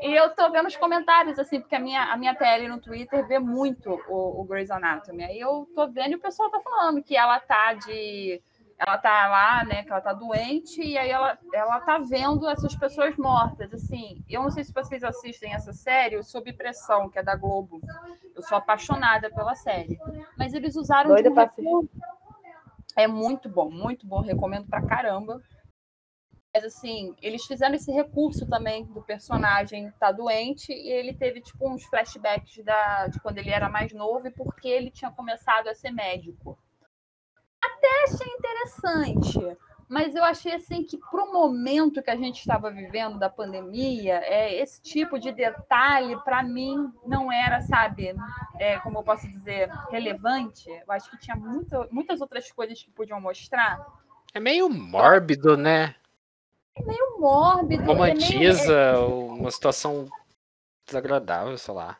E eu tô vendo os comentários, assim, porque a minha, a minha TL no Twitter vê muito o, o Grey's Anatomy. Aí eu tô vendo e o pessoal tá falando que ela tá de. Ela tá lá, né? Que ela tá doente, e aí ela, ela tá vendo essas pessoas mortas. Assim, eu não sei se vocês assistem essa série, Sob Pressão, que é da Globo. Eu sou apaixonada pela série. Mas eles usaram Doida de um É muito bom, muito bom, recomendo pra caramba. Mas assim, eles fizeram esse recurso também do personagem tá doente e ele teve tipo uns flashbacks da, de quando ele era mais novo e porque ele tinha começado a ser médico. Até achei interessante, mas eu achei assim que para o momento que a gente estava vivendo da pandemia, é, esse tipo de detalhe para mim não era, sabe, é, como eu posso dizer, relevante. Eu acho que tinha muita, muitas outras coisas que podiam mostrar. É meio mórbido, né? é meio mórbido. Romantiza é meio... uma situação desagradável, sei lá.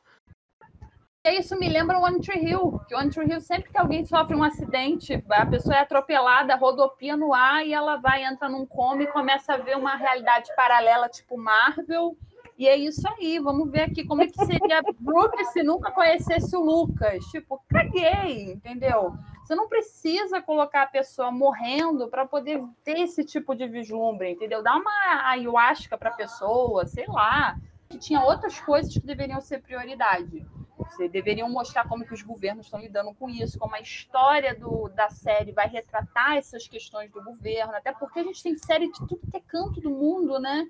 Isso me lembra o One Tree Hill, que o One Tree Hill, sempre que alguém sofre um acidente, a pessoa é atropelada, rodopia no ar e ela vai, entra num coma e começa a ver uma realidade paralela, tipo Marvel. E é isso aí, vamos ver aqui como é que seria Brooke se nunca conhecesse o Lucas. Tipo, caguei, entendeu? Você não precisa colocar a pessoa morrendo para poder ter esse tipo de vislumbre, entendeu? Dá uma ayahuasca para a pessoa, sei lá. Que tinha outras coisas que deveriam ser prioridade. Você deveriam mostrar como que os governos estão lidando com isso, como a história do, da série vai retratar essas questões do governo, até porque a gente tem série de tudo que é canto do mundo, né?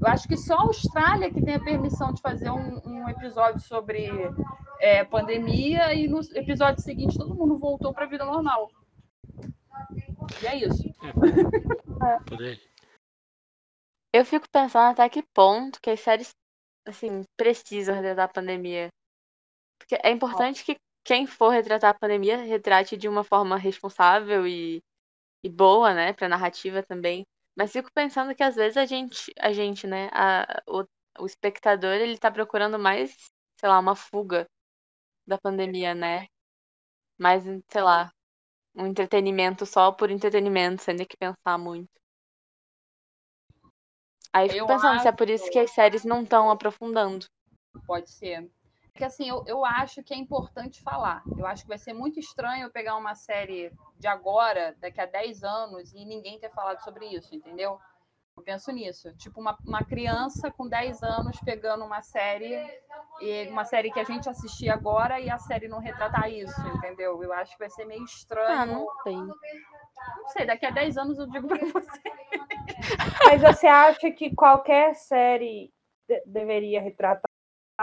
Eu acho que só a Austrália que tem a permissão de fazer um, um episódio sobre é, pandemia e no episódio seguinte todo mundo voltou para a vida normal. E é isso. Aí. Eu fico pensando até que ponto que as séries, assim, precisam retratar a pandemia. Porque é importante que quem for retratar a pandemia retrate de uma forma responsável e, e boa, né, pra narrativa também. Mas fico pensando que às vezes a gente, a gente, né, a, o, o espectador, ele tá procurando mais, sei lá, uma fuga da pandemia, né? Mais, sei lá, um entretenimento só por entretenimento, sem ter que pensar muito. Aí fico Eu pensando se é por isso que as séries não estão aprofundando. Pode ser. Porque assim, eu, eu acho que é importante falar. Eu acho que vai ser muito estranho eu pegar uma série de agora, daqui a 10 anos, e ninguém ter falado sobre isso, entendeu? Eu penso nisso. Tipo, uma, uma criança com 10 anos pegando uma série, e uma série que a gente assistia agora, e a série não retratar isso, entendeu? Eu acho que vai ser meio Ah, estranho. não sei. Não sei, daqui a 10 anos eu digo pra você. Mas você acha que qualquer série de- deveria retratar,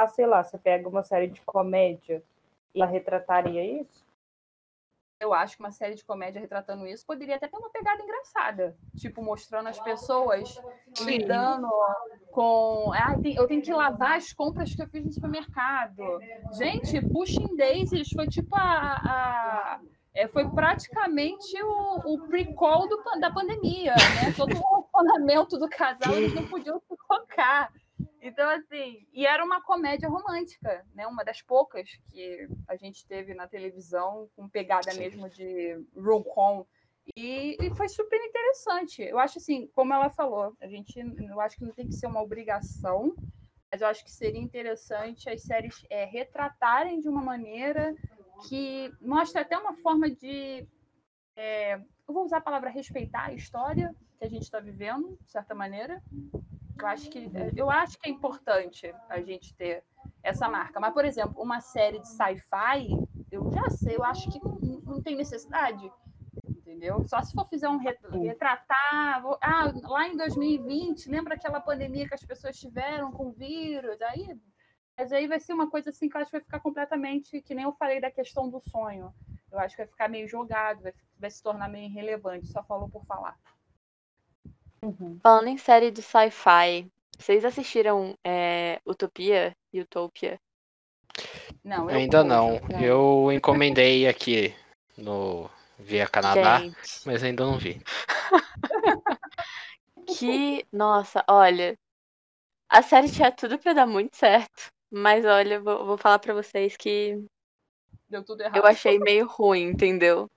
sei lá, você pega uma série de comédia e ela retrataria isso? Eu acho que uma série de comédia retratando isso poderia até ter uma pegada engraçada. Tipo, mostrando as pessoas lidando com. Ah, tem- eu tenho que lavar as compras que eu fiz no supermercado. Gente, Pushing Daisies foi tipo a. a- é, foi praticamente o, o pre-call da pandemia, né? Todo o relacionamento do casal, eles não podiam se tocar. Então, assim, e era uma comédia romântica, né? Uma das poucas que a gente teve na televisão, com pegada Sim. mesmo de rom-com. E, e foi super interessante. Eu acho assim, como ela falou, a gente, eu acho que não tem que ser uma obrigação, mas eu acho que seria interessante as séries é, retratarem de uma maneira que mostre até uma forma de. é, eu vou usar a palavra respeitar a história que a gente está vivendo, de certa maneira. Eu acho que eu acho que é importante a gente ter essa marca. Mas, por exemplo, uma série de sci-fi, eu já sei, eu acho que não, tem necessidade. Entendeu? Só se for fizer um ret- retratar. vou- Ah, lá em 2020, lembra aquela pandemia que as pessoas tiveram com o vírus? Aí, mas aí vai ser uma coisa assim que eu acho que vai ficar completamente, que nem eu falei da questão do sonho. Eu acho que vai ficar meio jogado, vai, vai se tornar meio irrelevante, só falou por falar. Falando em série de sci-fi, vocês assistiram é, Utopia? Utopia? Não, eu Ainda não. Ju. Eu encomendei aqui no via Canadá, Gente, mas ainda não vi. que. Nossa, olha. A série tinha tudo pra dar muito certo. Mas olha, vou, vou falar pra vocês que Deu tudo errado. eu achei meio ruim, entendeu?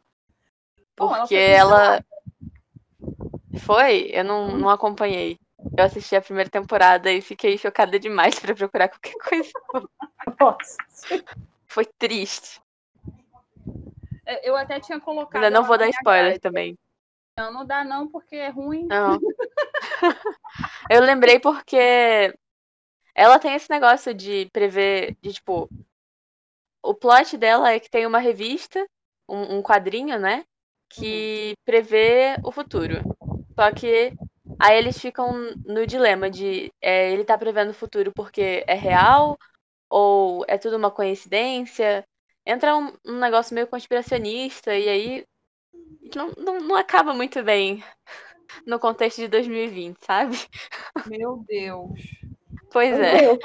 Bom, ela Porque ela. Foi? Eu não, não acompanhei. Eu assisti a primeira temporada e fiquei chocada demais pra procurar qualquer coisa. Nossa. Foi triste. É, Eu até tinha colocado. Ainda não vou dar spoiler também. Não, não dá não, porque é ruim. Não. Eu lembrei porque ela tem esse negócio de prever, de tipo, o plot dela é que tem uma revista, um, um quadrinho, né, que prevê o futuro. Só que aí eles ficam no dilema de é, ele tá prevendo o futuro porque é real ou é tudo uma coincidência. Entra um, um negócio meio conspiracionista e aí não, não, não acaba muito bem no contexto de 2020, sabe? Meu Deus. Pois Meu é. Deus.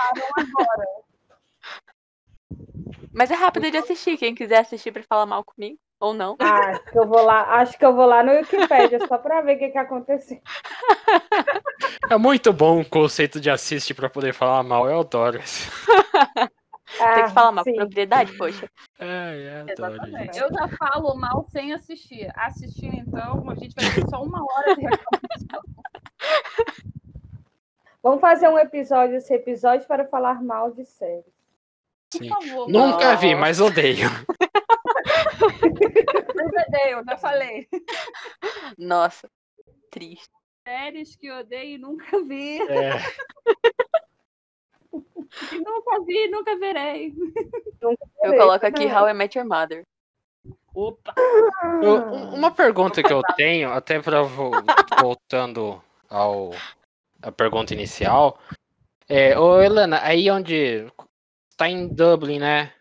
Mas é rápido de assistir. Quem quiser assistir pra falar mal comigo, ou não. Ah, acho que eu vou lá, acho que eu vou lá no Wikipedia só para ver o que, que aconteceu. É muito bom o conceito de assiste pra poder falar mal. Eu adoro isso. Ah, Tem que falar mal com sim. propriedade, poxa. É, é, adoro, Exatamente. gente. Eu já falo mal sem assistir. Assistir, então, a gente vai ter só uma hora de reclamação. Vamos fazer um episódio, esse episódio para falar mal de séries. Sim. Por favor. Nunca vi, mas odeio. Eu odeio, já falei. Nossa, triste. Séries que eu odeio e nunca vi. É, Nunca vi, nunca verei. Eu Peraí, coloco aqui. How I Met Your Mother. Opa. eu- uma pergunta que eu tenho, até para voltando ao a pergunta inicial, é, ô Helena, aí onde está em Dublin, né?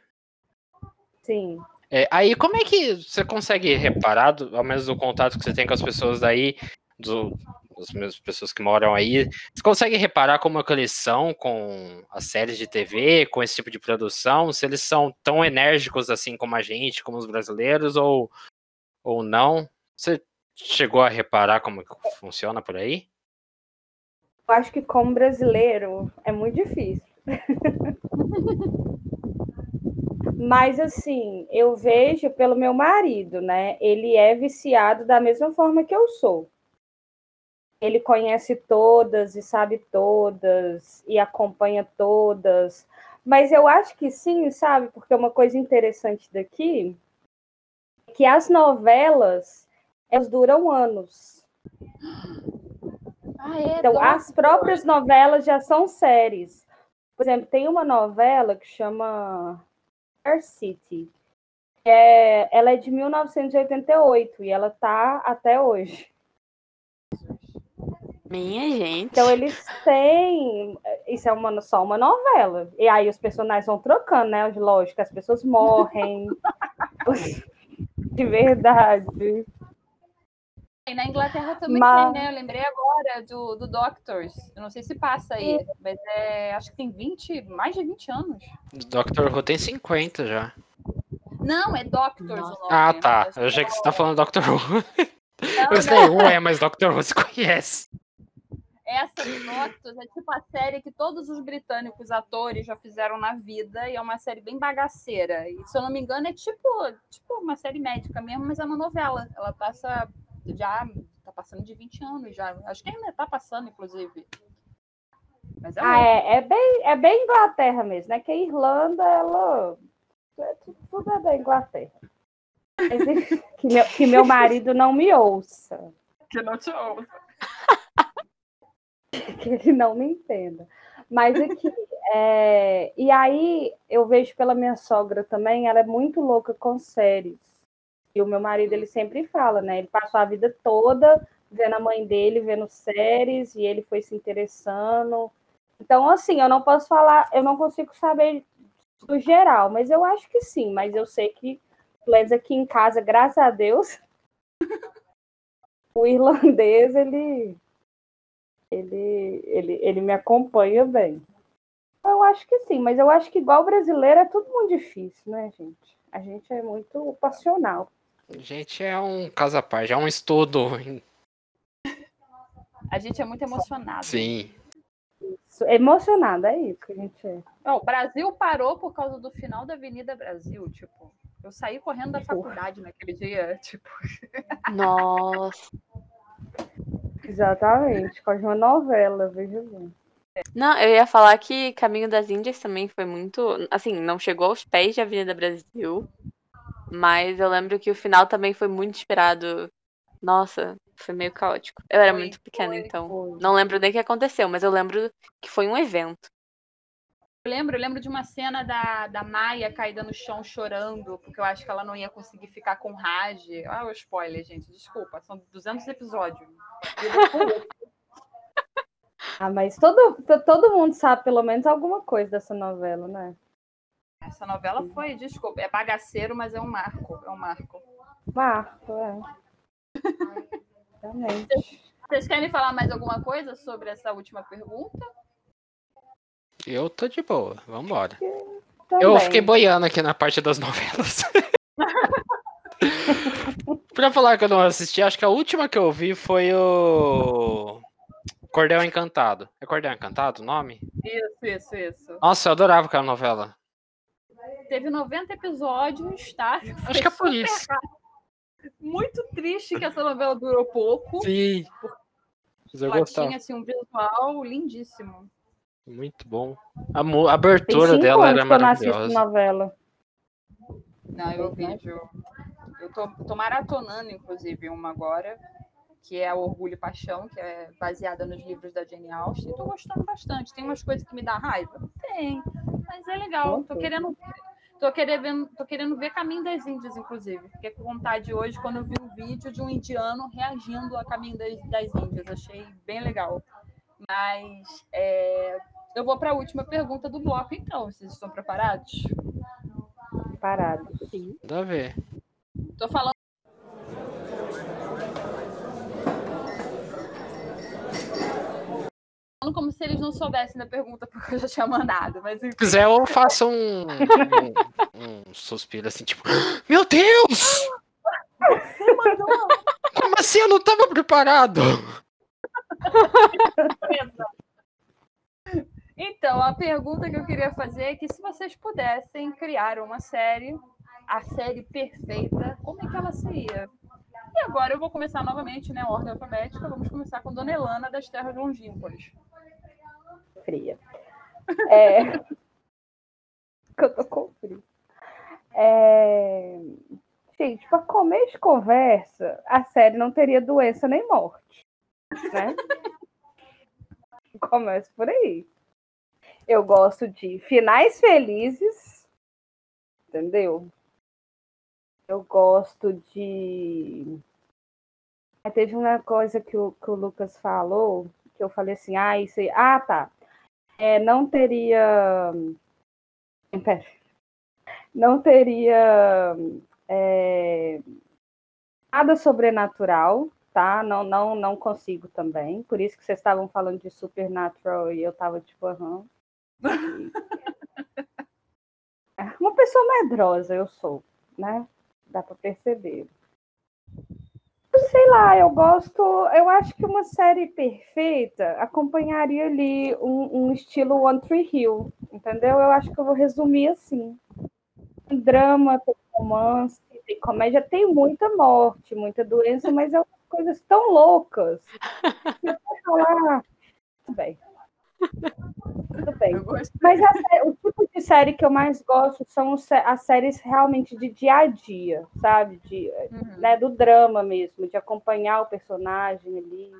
Sim. É, aí, como é que você consegue reparar, do- ao menos do contato que você tem com as pessoas daí, do, as mesmas pessoas que moram aí, você consegue reparar como é que eles são com as séries de TV, com esse tipo de produção? Se eles são tão enérgicos assim como a gente, como os brasileiros, ou, ou não? Você chegou a reparar como que funciona por aí? Eu acho que como brasileiro é muito difícil. Mas assim, eu vejo pelo meu marido, né? Ele é viciado da mesma forma que eu sou. Ele conhece todas e sabe todas e acompanha todas. Mas eu acho que sim, sabe? Porque uma coisa interessante daqui é que as novelas elas duram anos. Ah, é, Então, as próprias novelas já são séries. Por exemplo, tem uma novela que chama City. É, ela é de 1988 e ela tá até hoje. Minha gente. Então eles têm. Isso é uma, só uma novela. E aí os personagens vão trocando, né? Lógico, as pessoas morrem. De verdade. E na Inglaterra também Mas- tem, né? Eu lembrei agora do, do Doctors. Eu não sei se passa aí, mas é, acho que tem 20, mais de 20 anos. Dr. Who tem 50 já. Não, é Doctors Nossa. o nome. Ah, tá. Eu achei que é você tá falando Dr. Who. Não, Eu sei, um é, mas Dr. Who se conhece. Essa do Doctors é tipo a série que todos os britânicos atores já fizeram na vida e é uma série bem bagaceira. E se eu não me engano, é tipo, tipo uma série médica mesmo, mas é uma novela. Ela passa já tá passando de 20 anos já. Acho que ainda tá passando, inclusive. Mas é Ah, é, é, bem, é bem Inglaterra mesmo, né? Que a Irlanda, ela. é tudo- é da Inglaterra. Que, meu, que meu marido não me ouça. que não te ouço. que ele não me entenda. Mas aqui, é, e aí eu vejo pela minha sogra também, ela é muito louca com séries. E o meu marido, ele sempre fala, né? Ele passou a vida toda vendo a mãe dele, vendo séries, e ele foi se interessando. Então, assim, eu não posso falar, eu não consigo saber do geral, mas eu acho que sim, mas eu sei que, pelo menos aqui em casa, graças a Deus, o irlandês, ele ele, ele, ele me acompanha bem. Eu acho que sim, mas eu acho que igual brasileiro é tudo muito difícil, né, gente? A gente é muito passional. Gente, é um caso à parte, é um estudo. A gente é muito emocionado. Sim. Emocionada, é isso que a gente é. Ó, o Brasil parou por causa do final da Avenida Brasil, tipo. Eu saí correndo da faculdade naquele dia, tipo. Nossa. Exatamente, quase uma novela, veja bem. Não, eu ia falar que Caminho das Índias também foi muito. Assim, não chegou aos pés de Avenida Brasil. Mas eu lembro que o final também foi muito esperado. Nossa, foi meio caótico. Eu era Foi, muito pequena, foi, então. foi. Não lembro nem o que aconteceu, mas eu lembro que foi um evento. Eu lembro, eu lembro de uma cena da, da Maia caída no chão chorando, porque eu acho que ela não ia conseguir ficar com Raj. Ah, o spoiler, gente, desculpa, são 200 episódios. Ah, mas todo, to- todo mundo sabe pelo menos alguma coisa dessa novela, né? Essa novela foi, desculpa, é bagaceiro, mas é um marco, é um marco. Marco, é. Realmente. Vocês querem falar mais alguma coisa sobre essa última pergunta? Eu tô de boa, vambora. Também. Eu fiquei boiando aqui na parte das novelas. pra falar que eu não assisti, acho que a última que eu vi foi o. Cordel Encantado. É Cordel Encantado o nome? Isso, isso, isso. Nossa, eu adorava aquela novela. Teve 90 episódios, tá? Acho que é por isso. Muito triste que essa novela durou pouco. Sim. Mas eu Ela gostava. tinha assim, um visual lindíssimo. Muito bom. A, abertura cinco dela anos era que eu não assisto maravilhosa. novela. Não, eu vejo. Eu tô, tô maratonando, inclusive, uma agora, que é Orgulho e Paixão, que é baseada nos livros da Jane Austen. E tô gostando bastante. Tem umas coisas que me dá raiva? Tem. Mas é legal. Tô querendo. Tô querendo, tô querendo ver Caminho das Índias, inclusive. Fiquei com vontade hoje quando eu vi um vídeo de um indiano reagindo a Caminho das, das Índias. Achei bem legal. Mas é, eu vou para a última pergunta do bloco, então. Vocês estão preparados? preparados. Sim. Dá ver. Tô falando. Como se eles não soubessem da pergunta porque eu já tinha mandado, mas enfim. Se quiser, eu faço um, um, um suspiro assim, tipo, meu Deus! Como assim? Eu não tava preparado! Então, a pergunta que eu queria fazer é que se vocês pudessem criar uma série, a série perfeita, como é que ela seria? E agora eu vou começar novamente, né, ordem alfabética, vamos começar com Dona Elana das Terras Longínquas. Fria. É... que eu tô com frio. É... Gente, para comer de conversa, a série não teria doença nem morte, né? Começa por aí. Eu gosto de finais felizes, entendeu? Eu gosto de. Teve uma coisa que o, que o Lucas falou, que eu falei assim, ah, isso aí. Ah, tá. É, não teria. Pera. Não teria é, nada sobrenatural, tá? Não, não, não consigo também. Por isso que vocês estavam falando de supernatural e eu tava tipo, aham. Uma pessoa medrosa eu sou, né? Dá para perceber. Sei lá, eu gosto. Eu acho que uma série perfeita acompanharia ali um, um estilo One Tree Hill, entendeu? Eu acho que eu vou resumir assim. Tem drama, tem romance, tem comédia, tem muita morte, muita doença, mas é umas coisas tão loucas. que Eu vou falar, tudo bem. Tudo bem. Mas a o tipo de série que eu mais gosto são as séries realmente de dia a dia, sabe? De, Uhum. né, do drama mesmo, de acompanhar o personagem ali,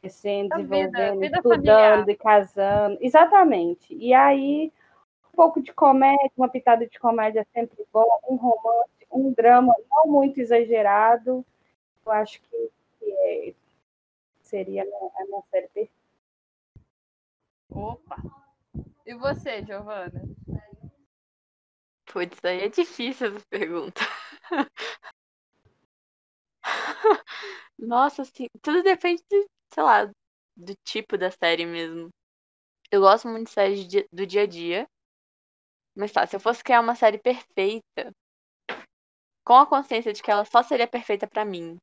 crescendo, Da vida, desenvolvendo, vida estudando familiar. e casando. Exatamente. E aí, um pouco de comédia, uma pitada de comédia é sempre bom, um romance, um drama não muito exagerado. Eu acho que, que é- seria a minha, a minha série perfeita. Opa! E você, Giovana? Putz, aí é difícil essa pergunta. Nossa, assim, tudo depende, de, sei lá, do tipo da série mesmo. Eu gosto muito de séries do dia a dia. Mas tá, se eu fosse criar uma série perfeita, com a consciência de que ela só seria perfeita pra mim,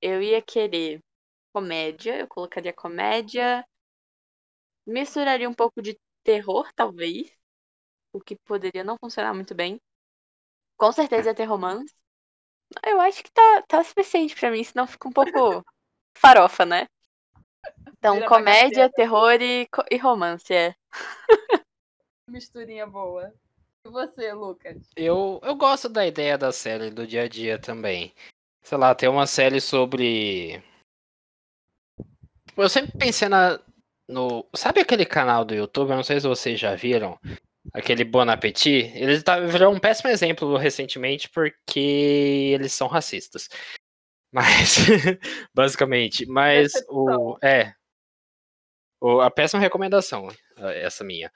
eu ia querer comédia, eu colocaria comédia, misturaria um pouco de terror, talvez, o que poderia não funcionar muito bem. Com certeza ia ter romance. Eu acho que tá, tá suficiente pra mim, senão fica um pouco farofa, né? Então, Vira comédia, terror e, e romance, é. Misturinha boa. E você, Lucas? Eu, eu gosto da ideia da série do dia a dia também. Sei lá, tem uma série sobre. Eu sempre pensei na. No... Sabe aquele canal do YouTube? Eu não sei se vocês já viram. Aquele Bon Appetit. Ele tá, virou um péssimo exemplo recentemente porque eles são racistas. Mas. basicamente. Mas o. É. O, a péssima recomendação, essa minha.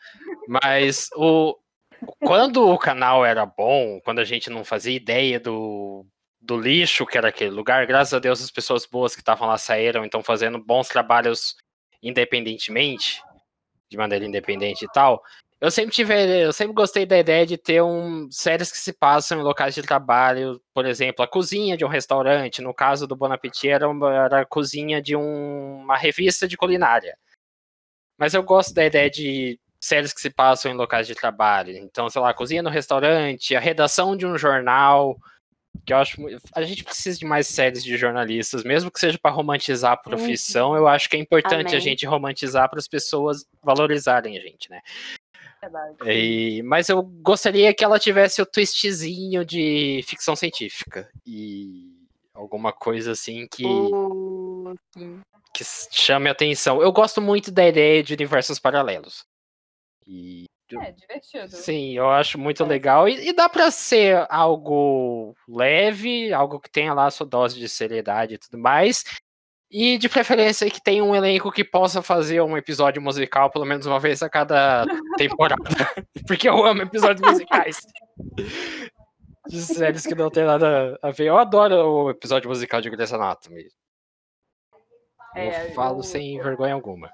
Mas o, quando o canal era bom, quando a gente não fazia ideia do, do lixo que era aquele lugar, graças a Deus as pessoas boas que estavam lá saíram, então fazendo bons trabalhos independentemente, de maneira independente e tal. Eu sempre tive, eu sempre gostei da ideia de ter um séries que se passam em locais de trabalho, por exemplo, a cozinha de um restaurante, no caso do Bon Appetit era, uma, era a cozinha de um- uma revista de culinária. Mas eu gosto da ideia de séries que se passam em locais de trabalho. Então, sei lá, cozinha no restaurante, a redação de um jornal, que eu acho a gente precisa de mais séries de jornalistas, mesmo que seja para romantizar a profissão, eu acho que é importante a Amém. gente romantizar para as pessoas valorizarem a gente, né? E- mas eu gostaria que ela tivesse o twistzinho de ficção científica e alguma coisa assim que que chame a atenção. Eu gosto muito da ideia de universos paralelos. E É, divertido. sim, eu acho muito legal. E, e dá pra ser algo leve, algo que tenha lá a sua dose de seriedade e tudo mais. E de preferência que tenha um elenco que possa fazer um episódio musical pelo menos uma vez a cada temporada. Porque eu amo episódios musicais. De séries que não tem nada a ver. Eu adoro o episódio musical de Grey's Anatomy. É, eu falo eu- sem vergonha alguma.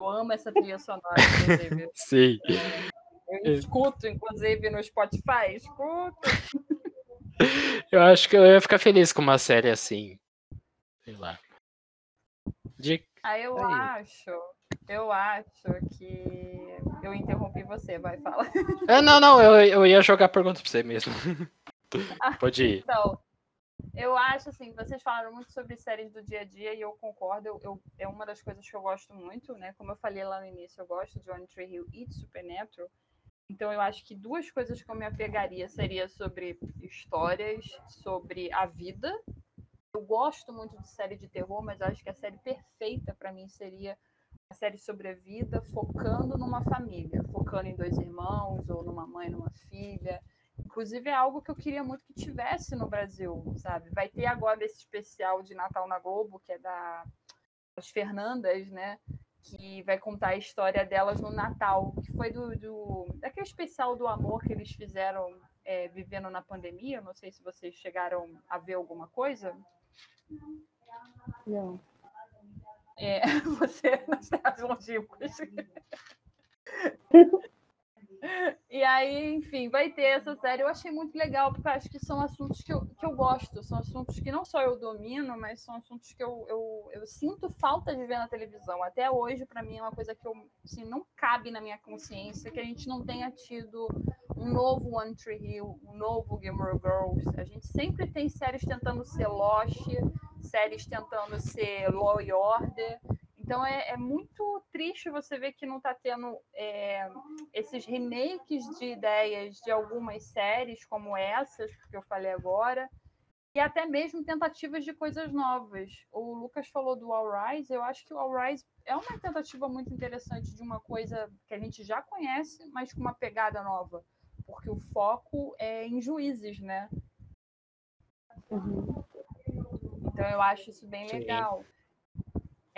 Eu amo essa trilha sonora, inclusive. Sim. Eu escuto, inclusive, no Spotify. Escuto. Eu acho que eu ia ficar feliz com uma série assim. Sei lá. De... Aí eu Aí. acho, eu acho que eu interrompi você, vai falar. É, não, não, eu, eu ia jogar a pergunta pra você mesmo. Pode ir. Então, eu acho assim, vocês falaram muito sobre séries do dia a dia e eu concordo. Eu, eu- é uma das coisas que eu gosto muito, né? Como eu falei lá no início, eu gosto de One Tree Hill e de Supernatural. Então eu acho que duas coisas que eu me apegaria seria sobre histórias, sobre a vida. Eu gosto muito de série de terror, mas acho que a série perfeita para mim seria a série sobre a vida, focando numa família, focando em dois irmãos ou numa mãe, numa filha. Inclusive é algo que eu queria muito que tivesse no Brasil, sabe? Vai ter agora esse especial de Natal na Globo, que é da das Fernandas, né? Que vai contar a história delas no Natal, que foi do, do daquele especial do amor que eles fizeram é, vivendo na pandemia. Não sei se vocês chegaram a ver alguma coisa. Não. É, você nas terras longínquas. E aí, enfim, vai ter essa série. Eu achei muito legal, porque acho que são assuntos que eu, que eu gosto. São assuntos que não só eu domino, mas são assuntos que eu, eu, eu sinto falta de ver na televisão. Até hoje, para mim, é uma coisa que eu, assim, não cabe na minha consciência que a gente não tenha tido um novo One Tree Hill, um novo Gilmore Girls. A gente sempre tem séries tentando ser Lost, séries tentando ser Law and Order. Então é, é muito triste você ver que não está tendo é, esses remakes de ideias de algumas séries como essas que eu falei agora, e até mesmo tentativas de coisas novas. O Lucas falou do All Rise, eu acho que o All Rise é uma tentativa muito interessante de uma coisa que a gente já conhece, mas com uma pegada nova, porque o foco é em juízes, né? Uhum. Então eu acho isso bem Sim. legal.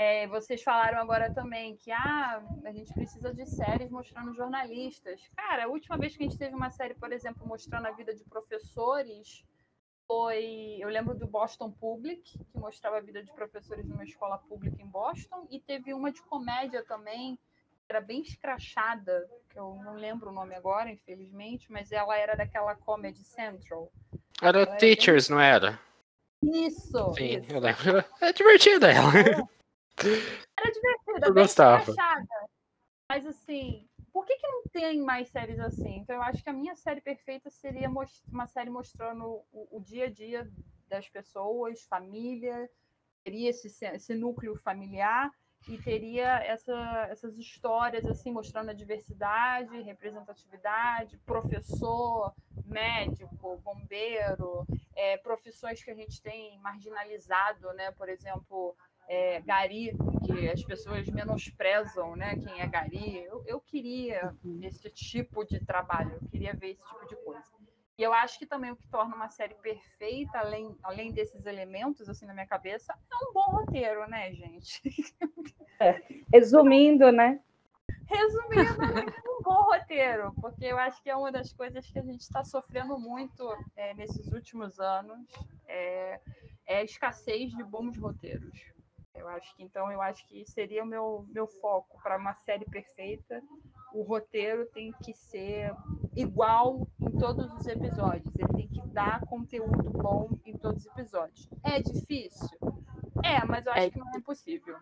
É, vocês falaram agora também que ah, a gente precisa de séries mostrando jornalistas. Cara, a última vez que a gente teve uma série, por exemplo, mostrando a vida de professores foi. Eu lembro do Boston Public, que mostrava a vida de professores numa escola pública em Boston, e teve uma de comédia também, que era bem escrachada, que eu não lembro o nome agora, infelizmente, mas ela era daquela Comedy Central. Era Teachers, não era? Isso! Sim, isso. eu lembro. É divertida ela. Era divertida, Eu gostava. Mas assim, por que, que não tem mais séries assim? Então eu acho que a minha série perfeita seria uma série mostrando o, o dia a dia das pessoas, família, teria esse, esse núcleo familiar e teria essa- essas histórias assim mostrando a diversidade, representatividade, professor, médico, bombeiro, é, profissões que a gente tem marginalizado, né? Por exemplo, é, gari, que as pessoas menosprezam, né? Quem é gari. Eu, eu queria esse tipo de trabalho, eu queria ver esse tipo de coisa. E eu acho que também o que torna uma série perfeita, além, além desses elementos, assim, na minha cabeça, é um bom roteiro, né, gente? Resumindo, né? Resumindo, é um bom roteiro, porque eu acho que é uma das coisas que a gente está sofrendo muito é, nesses últimos anos, é, é a escassez de bons roteiros. Eu acho que então eu acho que seria o meu, meu foco para uma série perfeita. O roteiro tem que ser igual em todos os episódios. Ele tem que dar conteúdo bom em todos os episódios. É difícil? É, mas eu acho É. que não é impossível.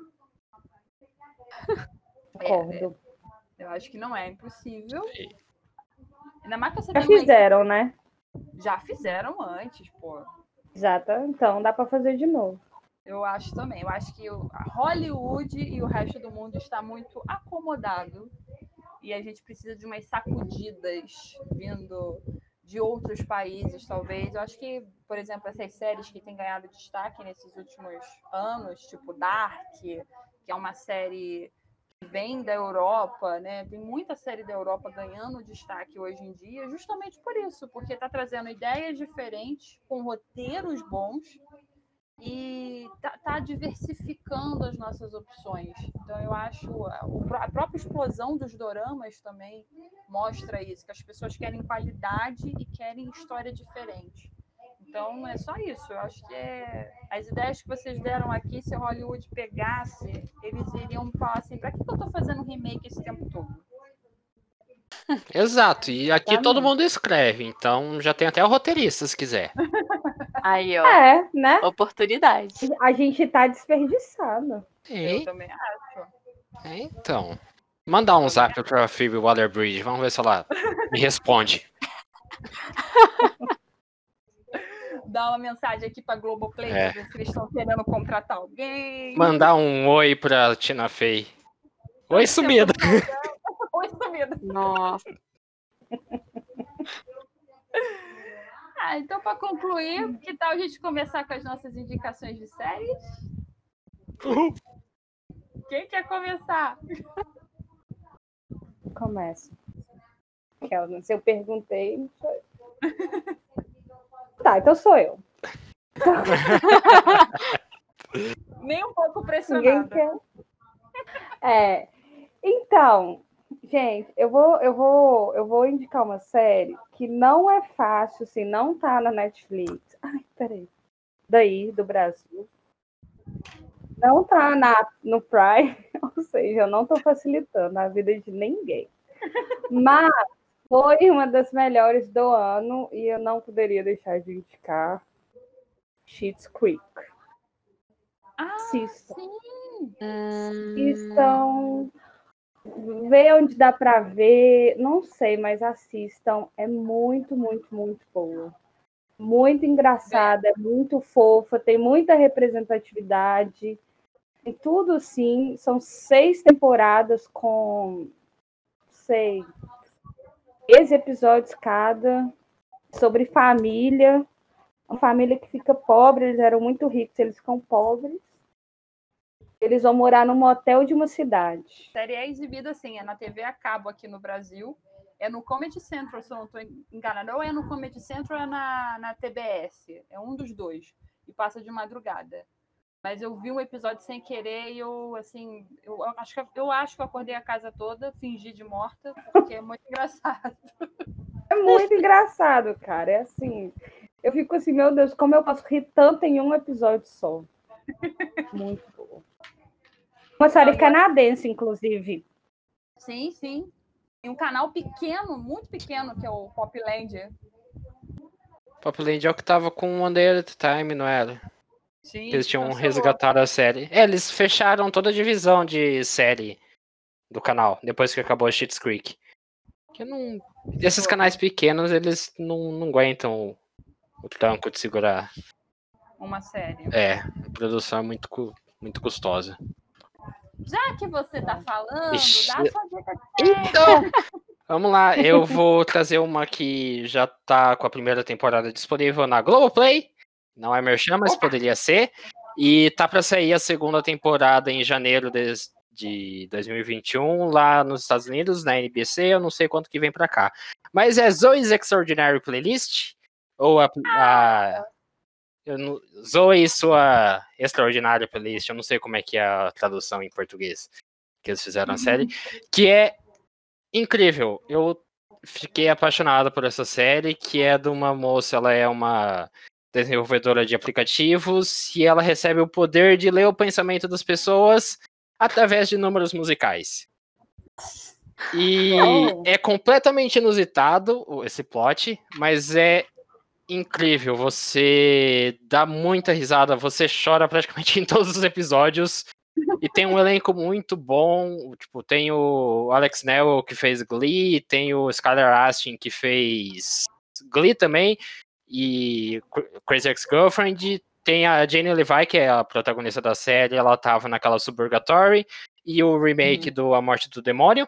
É, Concordo. eu acho que não é impossível. Ainda mais que Já fizeram, né? Já fizeram antes, pô. Exato. Então dá para fazer de novo. Eu acho também. Eu acho que Hollywood e o resto do mundo está muito acomodado. E a gente precisa de umas sacudidas vindo de outros países, talvez. Eu acho que, por exemplo, essas séries que têm ganhado destaque nesses últimos anos, tipo Dark, que é uma série que vem da Europa, né? Tem muita série da Europa ganhando destaque hoje em dia, justamente por isso, porque está trazendo ideias diferentes, com roteiros bons, e tá, tá diversificando as nossas opções. Então eu acho a, a própria explosão dos doramas também mostra isso, que as pessoas querem qualidade e querem história diferente. Então é só isso. Eu acho que é... as ideias que vocês deram aqui, se Hollywood pegasse, eles iriam falar assim: para que, eu estou fazendo remake esse tempo todo? Exato, e aqui Exatamente. todo mundo escreve, então já tem até o roteirista se quiser. Aí, ó. É, né? Oportunidade. A gente tá desperdiçado. Eu também acho. É, então. Mandar um zap pra Phoebe Waller-Bridge, vamos ver se ela me responde. Dar uma mensagem aqui pra Globoplay, é. ver se eles estão querendo contratar alguém. Mandar um oi pra Tina Fey. Oi, sumida. Oi, sumida. Nossa. Ah, então, para concluir, que tal a gente começar com as nossas indicações de séries? Uhum. Quem quer começar? Começa. Se eu perguntei, foi. tá, então sou eu. Nem um pouco pressionada. Quer... É, então, Gente, eu vou, eu vou, eu vou indicar uma série que não é fácil, assim, não tá na Netflix. Ai, peraí. Daí, do Brasil. Não tá na, no Prime, ou seja, eu não tô facilitando a vida de ninguém. Mas foi uma das melhores do ano e eu não poderia deixar de indicar Sheets Creek. Ah, Assistam. sim! Assistam ver onde dá para ver, não sei, mas assistam. É muito, muito, muito boa. Muito engraçada, é muito fofa, tem muita representatividade. Tem tudo sim. São seis temporadas com, sei, 13 episódios cada, sobre família. Uma família que fica pobre, eles eram muito ricos, eles ficam pobres eles vão morar num motel de uma cidade. A série é exibida assim, é na TV a cabo aqui no Brasil. É no Comedy Central, se eu não estou enganada. Ou é no Comedy Central ou é na, na TBS. É um dos dois. E passa de madrugada. Mas eu vi um episódio sem querer e eu, assim, eu acho que eu acho que eu acordei a casa toda, fingi de morta, porque é muito engraçado. É muito engraçado, cara. É assim, eu fico assim, meu Deus, como eu posso rir tanto em um episódio só? Muito. Uma série canadense, inclusive. Sim, sim. Tem um canal pequeno, muito pequeno, que é o Popland. Popland é o que tava com One Day at a Time, não era? Sim. Eles tinham resgatado a série. É, eles fecharam toda a divisão de série do canal, depois que acabou Shit's Creek. Que não... Esses canais pequenos, eles não, não aguentam o tranco de segurar. Uma série. É, a produção é muito, muito custosa. Já que você tá falando, Ixi. dá a sua dica Então, vamos lá. Eu vou trazer uma que já tá com a primeira temporada disponível na Globoplay. Não é merchan, mas Opa. poderia ser. E tá para sair a segunda temporada em janeiro de, de 2021 lá nos Estados Unidos, na NBC. Eu não sei quanto que vem para cá. Mas é Zoe's Extraordinary Playlist. Ou a, a Eu Zoe sua extraordinária playlist, eu não sei como é que é a tradução em português que eles fizeram na série, uhum. que é incrível. Eu fiquei apaixonado por essa série, que é de uma moça, ela é uma desenvolvedora de aplicativos e ela recebe o poder de ler o pensamento das pessoas através de números musicais. E oh. é completamente inusitado esse plot, mas é incrível. Você dá muita risada, você chora praticamente em todos os episódios. E tem um elenco muito bom. Tipo, tem o Alex Newell que fez Glee, tem o Skylar Astin que fez Glee também, e Crazy Ex-Girlfriend. Tem a Jane Levi, que é a protagonista da série, ela tava naquela Suburgatory, e o remake uhum. do A Morte do Demônio.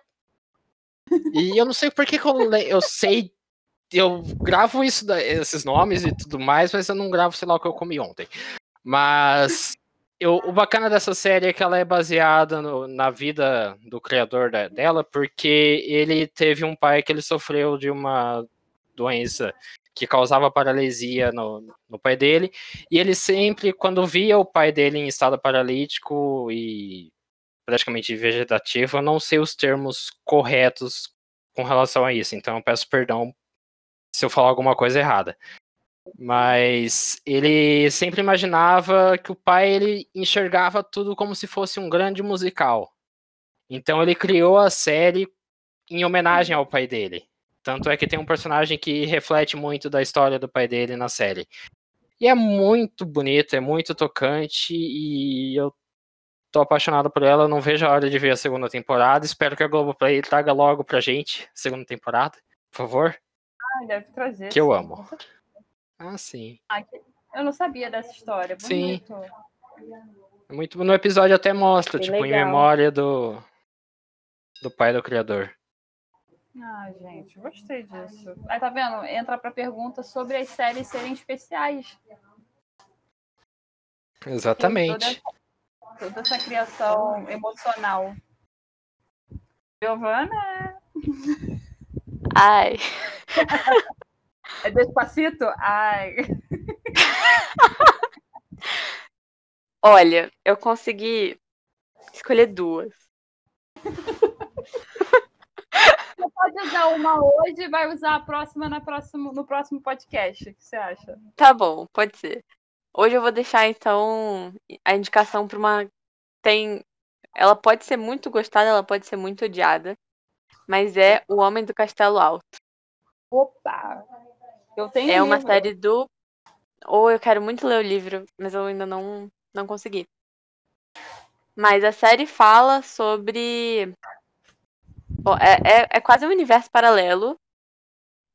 E eu não sei por que, que eu, eu sei eu gravo isso, esses nomes e tudo mais, mas eu não gravo, sei lá, o que eu comi ontem. Mas eu, o bacana dessa série é que ela é baseada no, na vida do criador da, dela, porque ele teve um pai que ele sofreu de uma doença que causava paralisia no, no pai dele, e ele sempre, quando via o pai dele em estado paralítico e praticamente vegetativo, eu não sei os termos corretos com relação a isso, então eu peço perdão se eu falar alguma coisa errada. Mas ele sempre imaginava que o pai ele enxergava tudo como se fosse um grande musical. Então ele criou a série em homenagem ao pai dele. Tanto é que tem um personagem que reflete muito da história do pai dele na série. E é muito bonito, é muito tocante e eu tô apaixonado por ela, não vejo a hora de ver a segunda temporada. Espero que a Globoplay traga logo pra gente segunda temporada, por favor. Ah, deve trazer. Que eu amo. Ah, sim. Ah, eu não sabia dessa história. Bonito. Sim. É muito, no episódio até mostra, que tipo, legal. em memória do, do pai do criador. Ah, gente, gostei disso. Aí tá vendo? Entra pra pergunta sobre as séries serem especiais. Exatamente. Toda, toda essa criação emocional. Giovana? Ai. É despacito? Ai. Olha, eu consegui escolher duas. Você pode usar uma hoje e vai usar a próxima na próximo, no próximo podcast. O que você acha? Tá bom, pode ser. Hoje eu vou deixar, então, a indicação para uma. Tem. Ela pode ser muito gostada, ela pode ser muito odiada. Mas é O Homem do Castelo Alto. Opa! Eu tenho é uma série do. Ou eu quero muito ler o livro, mas eu ainda não, não consegui. Mas a série fala sobre. Bom, é, é, é quase um universo paralelo,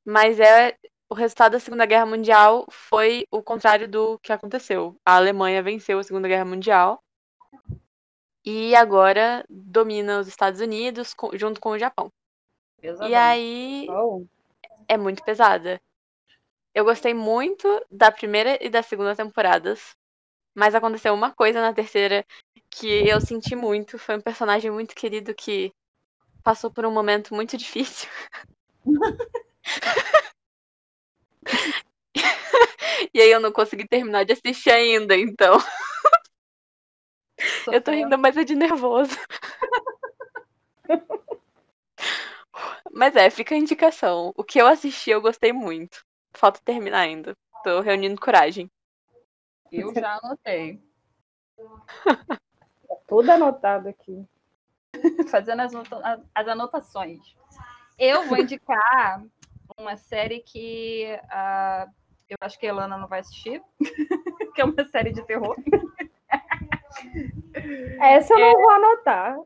mas é o resultado da Segunda Guerra Mundial foi o contrário do que aconteceu. A Alemanha venceu a Segunda Guerra Mundial e agora domina os Estados Unidos junto com o Japão. E aí oh. é muito pesada. Eu gostei muito da primeira e da segunda temporadas, mas aconteceu uma coisa na terceira que eu senti muito. Foi um personagem muito querido que passou por um momento muito difícil. e aí eu não consegui terminar de assistir ainda, então. eu tô rindo, mas é de nervoso. mas é, fica a indicação. O que eu assisti eu gostei muito. Falta terminar ainda. Tô reunindo coragem. Eu já anotei. Tá tudo anotado aqui. Fazendo as, as anotações. Eu vou indicar uma série que uh, eu acho que a Elana não vai assistir, que é uma série de terror. Essa eu não é... vou anotar.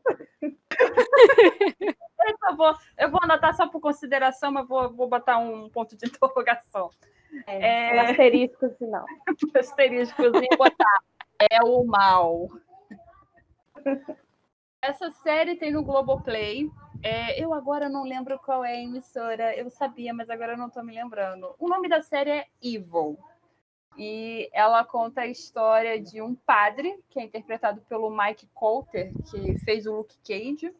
eu, vou, eu vou anotar só por consideração, mas vou, vou botar um ponto de interrogação. É, é... Um asterisco. Um asteriscozinho botar. É o mal. Essa série tem no Globoplay. É, eu agora não lembro qual é a emissora. Eu sabia, mas agora não estou me lembrando. O nome da série é Evil. E ela conta a história de um padre, que é interpretado pelo Mike Coulter, que fez o Luke Cage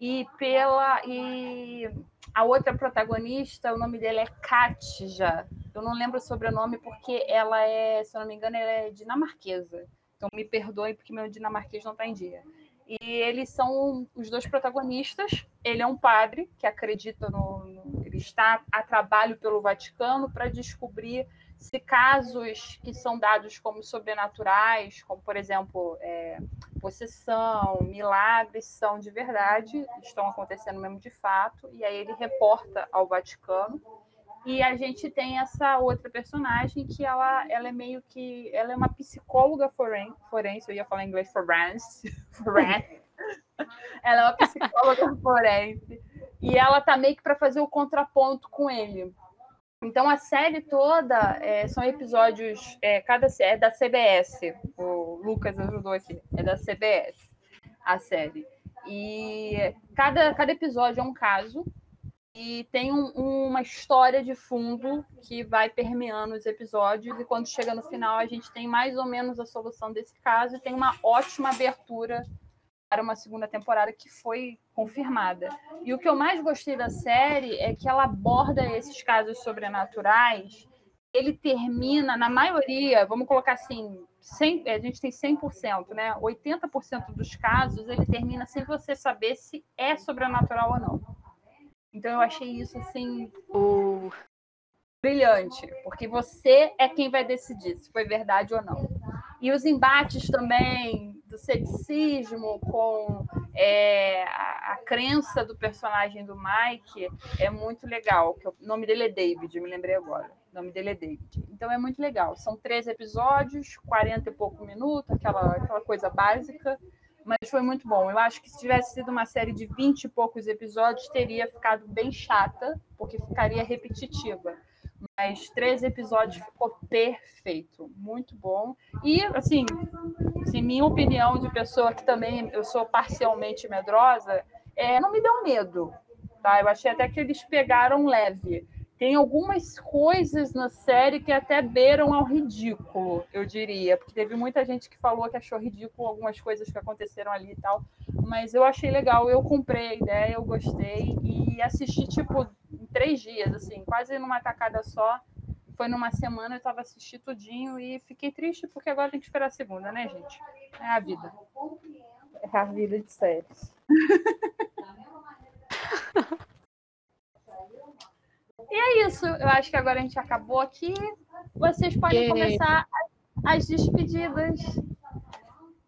e pela e a outra protagonista, o nome dela é Katja. Eu não lembro o sobrenome porque ela é, se eu não me engano, ela é dinamarquesa. Então me perdoe porque meu dinamarquês não está em dia. E eles são os dois protagonistas. Ele é um padre que acredita no, no ele está a trabalho pelo Vaticano para descobrir se casos que são dados como sobrenaturais, como por exemplo é, possessão, milagres, são de verdade, estão acontecendo mesmo de fato, e aí ele reporta ao Vaticano. E a gente tem essa outra personagem que ela, ela é meio que. Ela é uma psicóloga forense, forense eu ia falar em inglês forense. forense. ela é uma psicóloga forense. E ela tá meio que para fazer o contraponto com ele. Então a série toda é, são episódios, é, cada é da CBS. O Lucas ajudou aqui, é da CBS a série. E cada, cada episódio é um caso e tem um, uma história de fundo que vai permeando os episódios e quando chega no final a gente tem mais ou menos a solução desse caso e tem uma ótima abertura para uma segunda temporada que foi confirmada. E o que eu mais gostei da série é que ela aborda esses casos sobrenaturais. Ele termina, na maioria, vamos colocar assim, 100, a gente tem 100%, né? 80% dos casos ele termina sem você saber se é sobrenatural ou não. Então eu achei isso assim O... brilhante, porque você é quem vai decidir se foi verdade ou não. E os embates também do ceticismo com é, a, a, crença do personagem do Mike é muito legal. Que o nome dele é David, me lembrei agora. O nome dele é David. Então é muito legal. São três episódios, 40 e pouco minutos, aquela, aquela coisa básica, mas foi muito bom. Eu acho que se tivesse sido uma série de 20 e poucos episódios, teria ficado bem chata, porque ficaria repetitiva mas três episódios ficou perfeito, muito bom. E, assim, assim, minha opinião de pessoa que também eu sou parcialmente medrosa, é, não me deu medo, tá? Eu achei até que eles pegaram leve. Tem algumas coisas na série que até beiram ao ridículo, eu diria, porque teve muita gente que falou que achou ridículo algumas coisas que aconteceram ali e tal, mas eu achei legal, eu comprei a ideia, eu gostei e assisti tipo em três dias, assim, quase numa tacada só. Foi numa semana, eu estava assistindo tudinho e fiquei triste porque agora tem que esperar a segunda, né, gente? É a vida. É a vida de séries. E é isso. Eu acho que agora a gente acabou aqui. Vocês podem começar as despedidas.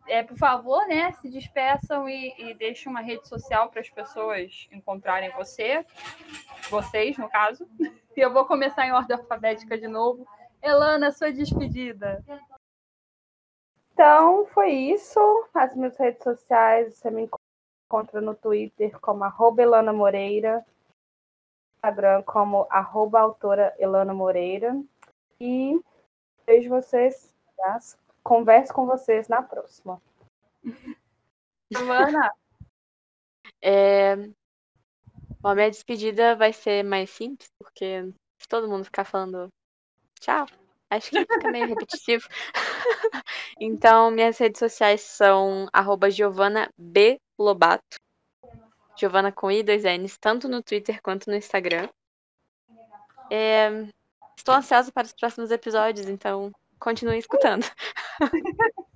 É, por favor, né? Se despeçam e, e deixem uma rede social para as pessoas encontrarem você. Vocês, no caso. E eu vou começar em ordem alfabética de novo. Elana, sua despedida. Então, foi isso. As minhas redes sociais, você me encontra no Twitter como arroba Elana Moreira. Instagram como arroba autora Elana Moreira. E vejo vocês, converso com vocês na próxima. Giovana? É... Bom, a minha despedida vai ser mais simples, porque se todo mundo ficar falando tchau, acho que fica meio repetitivo. então, minhas redes sociais são arroba Giovana B. Lobato. Giovana com I, dois N's, tanto no Twitter quanto no Instagram. É, estou ansiosa para os próximos episódios, então continue escutando.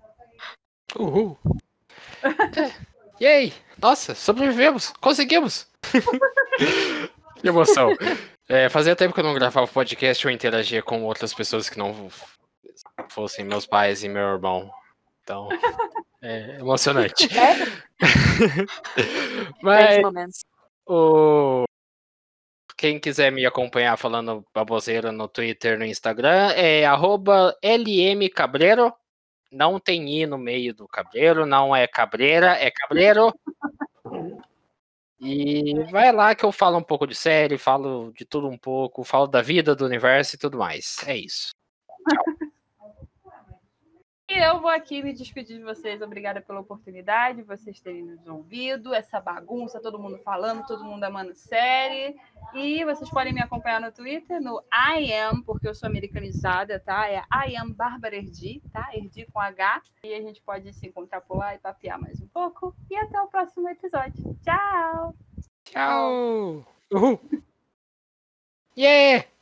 Uhul! É. E aí? Nossa, sobrevivemos! Conseguimos! que emoção! É, fazia tempo que eu não gravava podcast ou interagia com outras pessoas que não fossem meus pais e meu irmão. Então, é emocionante. Mas o quem quiser me acompanhar falando baboseira no Twitter, no Instagram, é lmcabreiro. Não tem i no meio do cabreiro, não é cabreira, é cabreiro. E vai lá que eu falo um pouco de série, falo de tudo um pouco, falo da vida, do universo e tudo mais. É isso. Tchau. E eu vou aqui me despedir de vocês. Obrigada pela oportunidade, vocês terem nos ouvido, essa bagunça, todo mundo falando, todo mundo amando série. E vocês podem me acompanhar no Twitter, no I am, porque eu sou americanizada, tá? É I am Bárbara Erdi, tá? Erdi com H. E a gente pode se encontrar por lá e papear mais um pouco. E até o próximo episódio. Tchau! Tchau! Uhul! Yeah!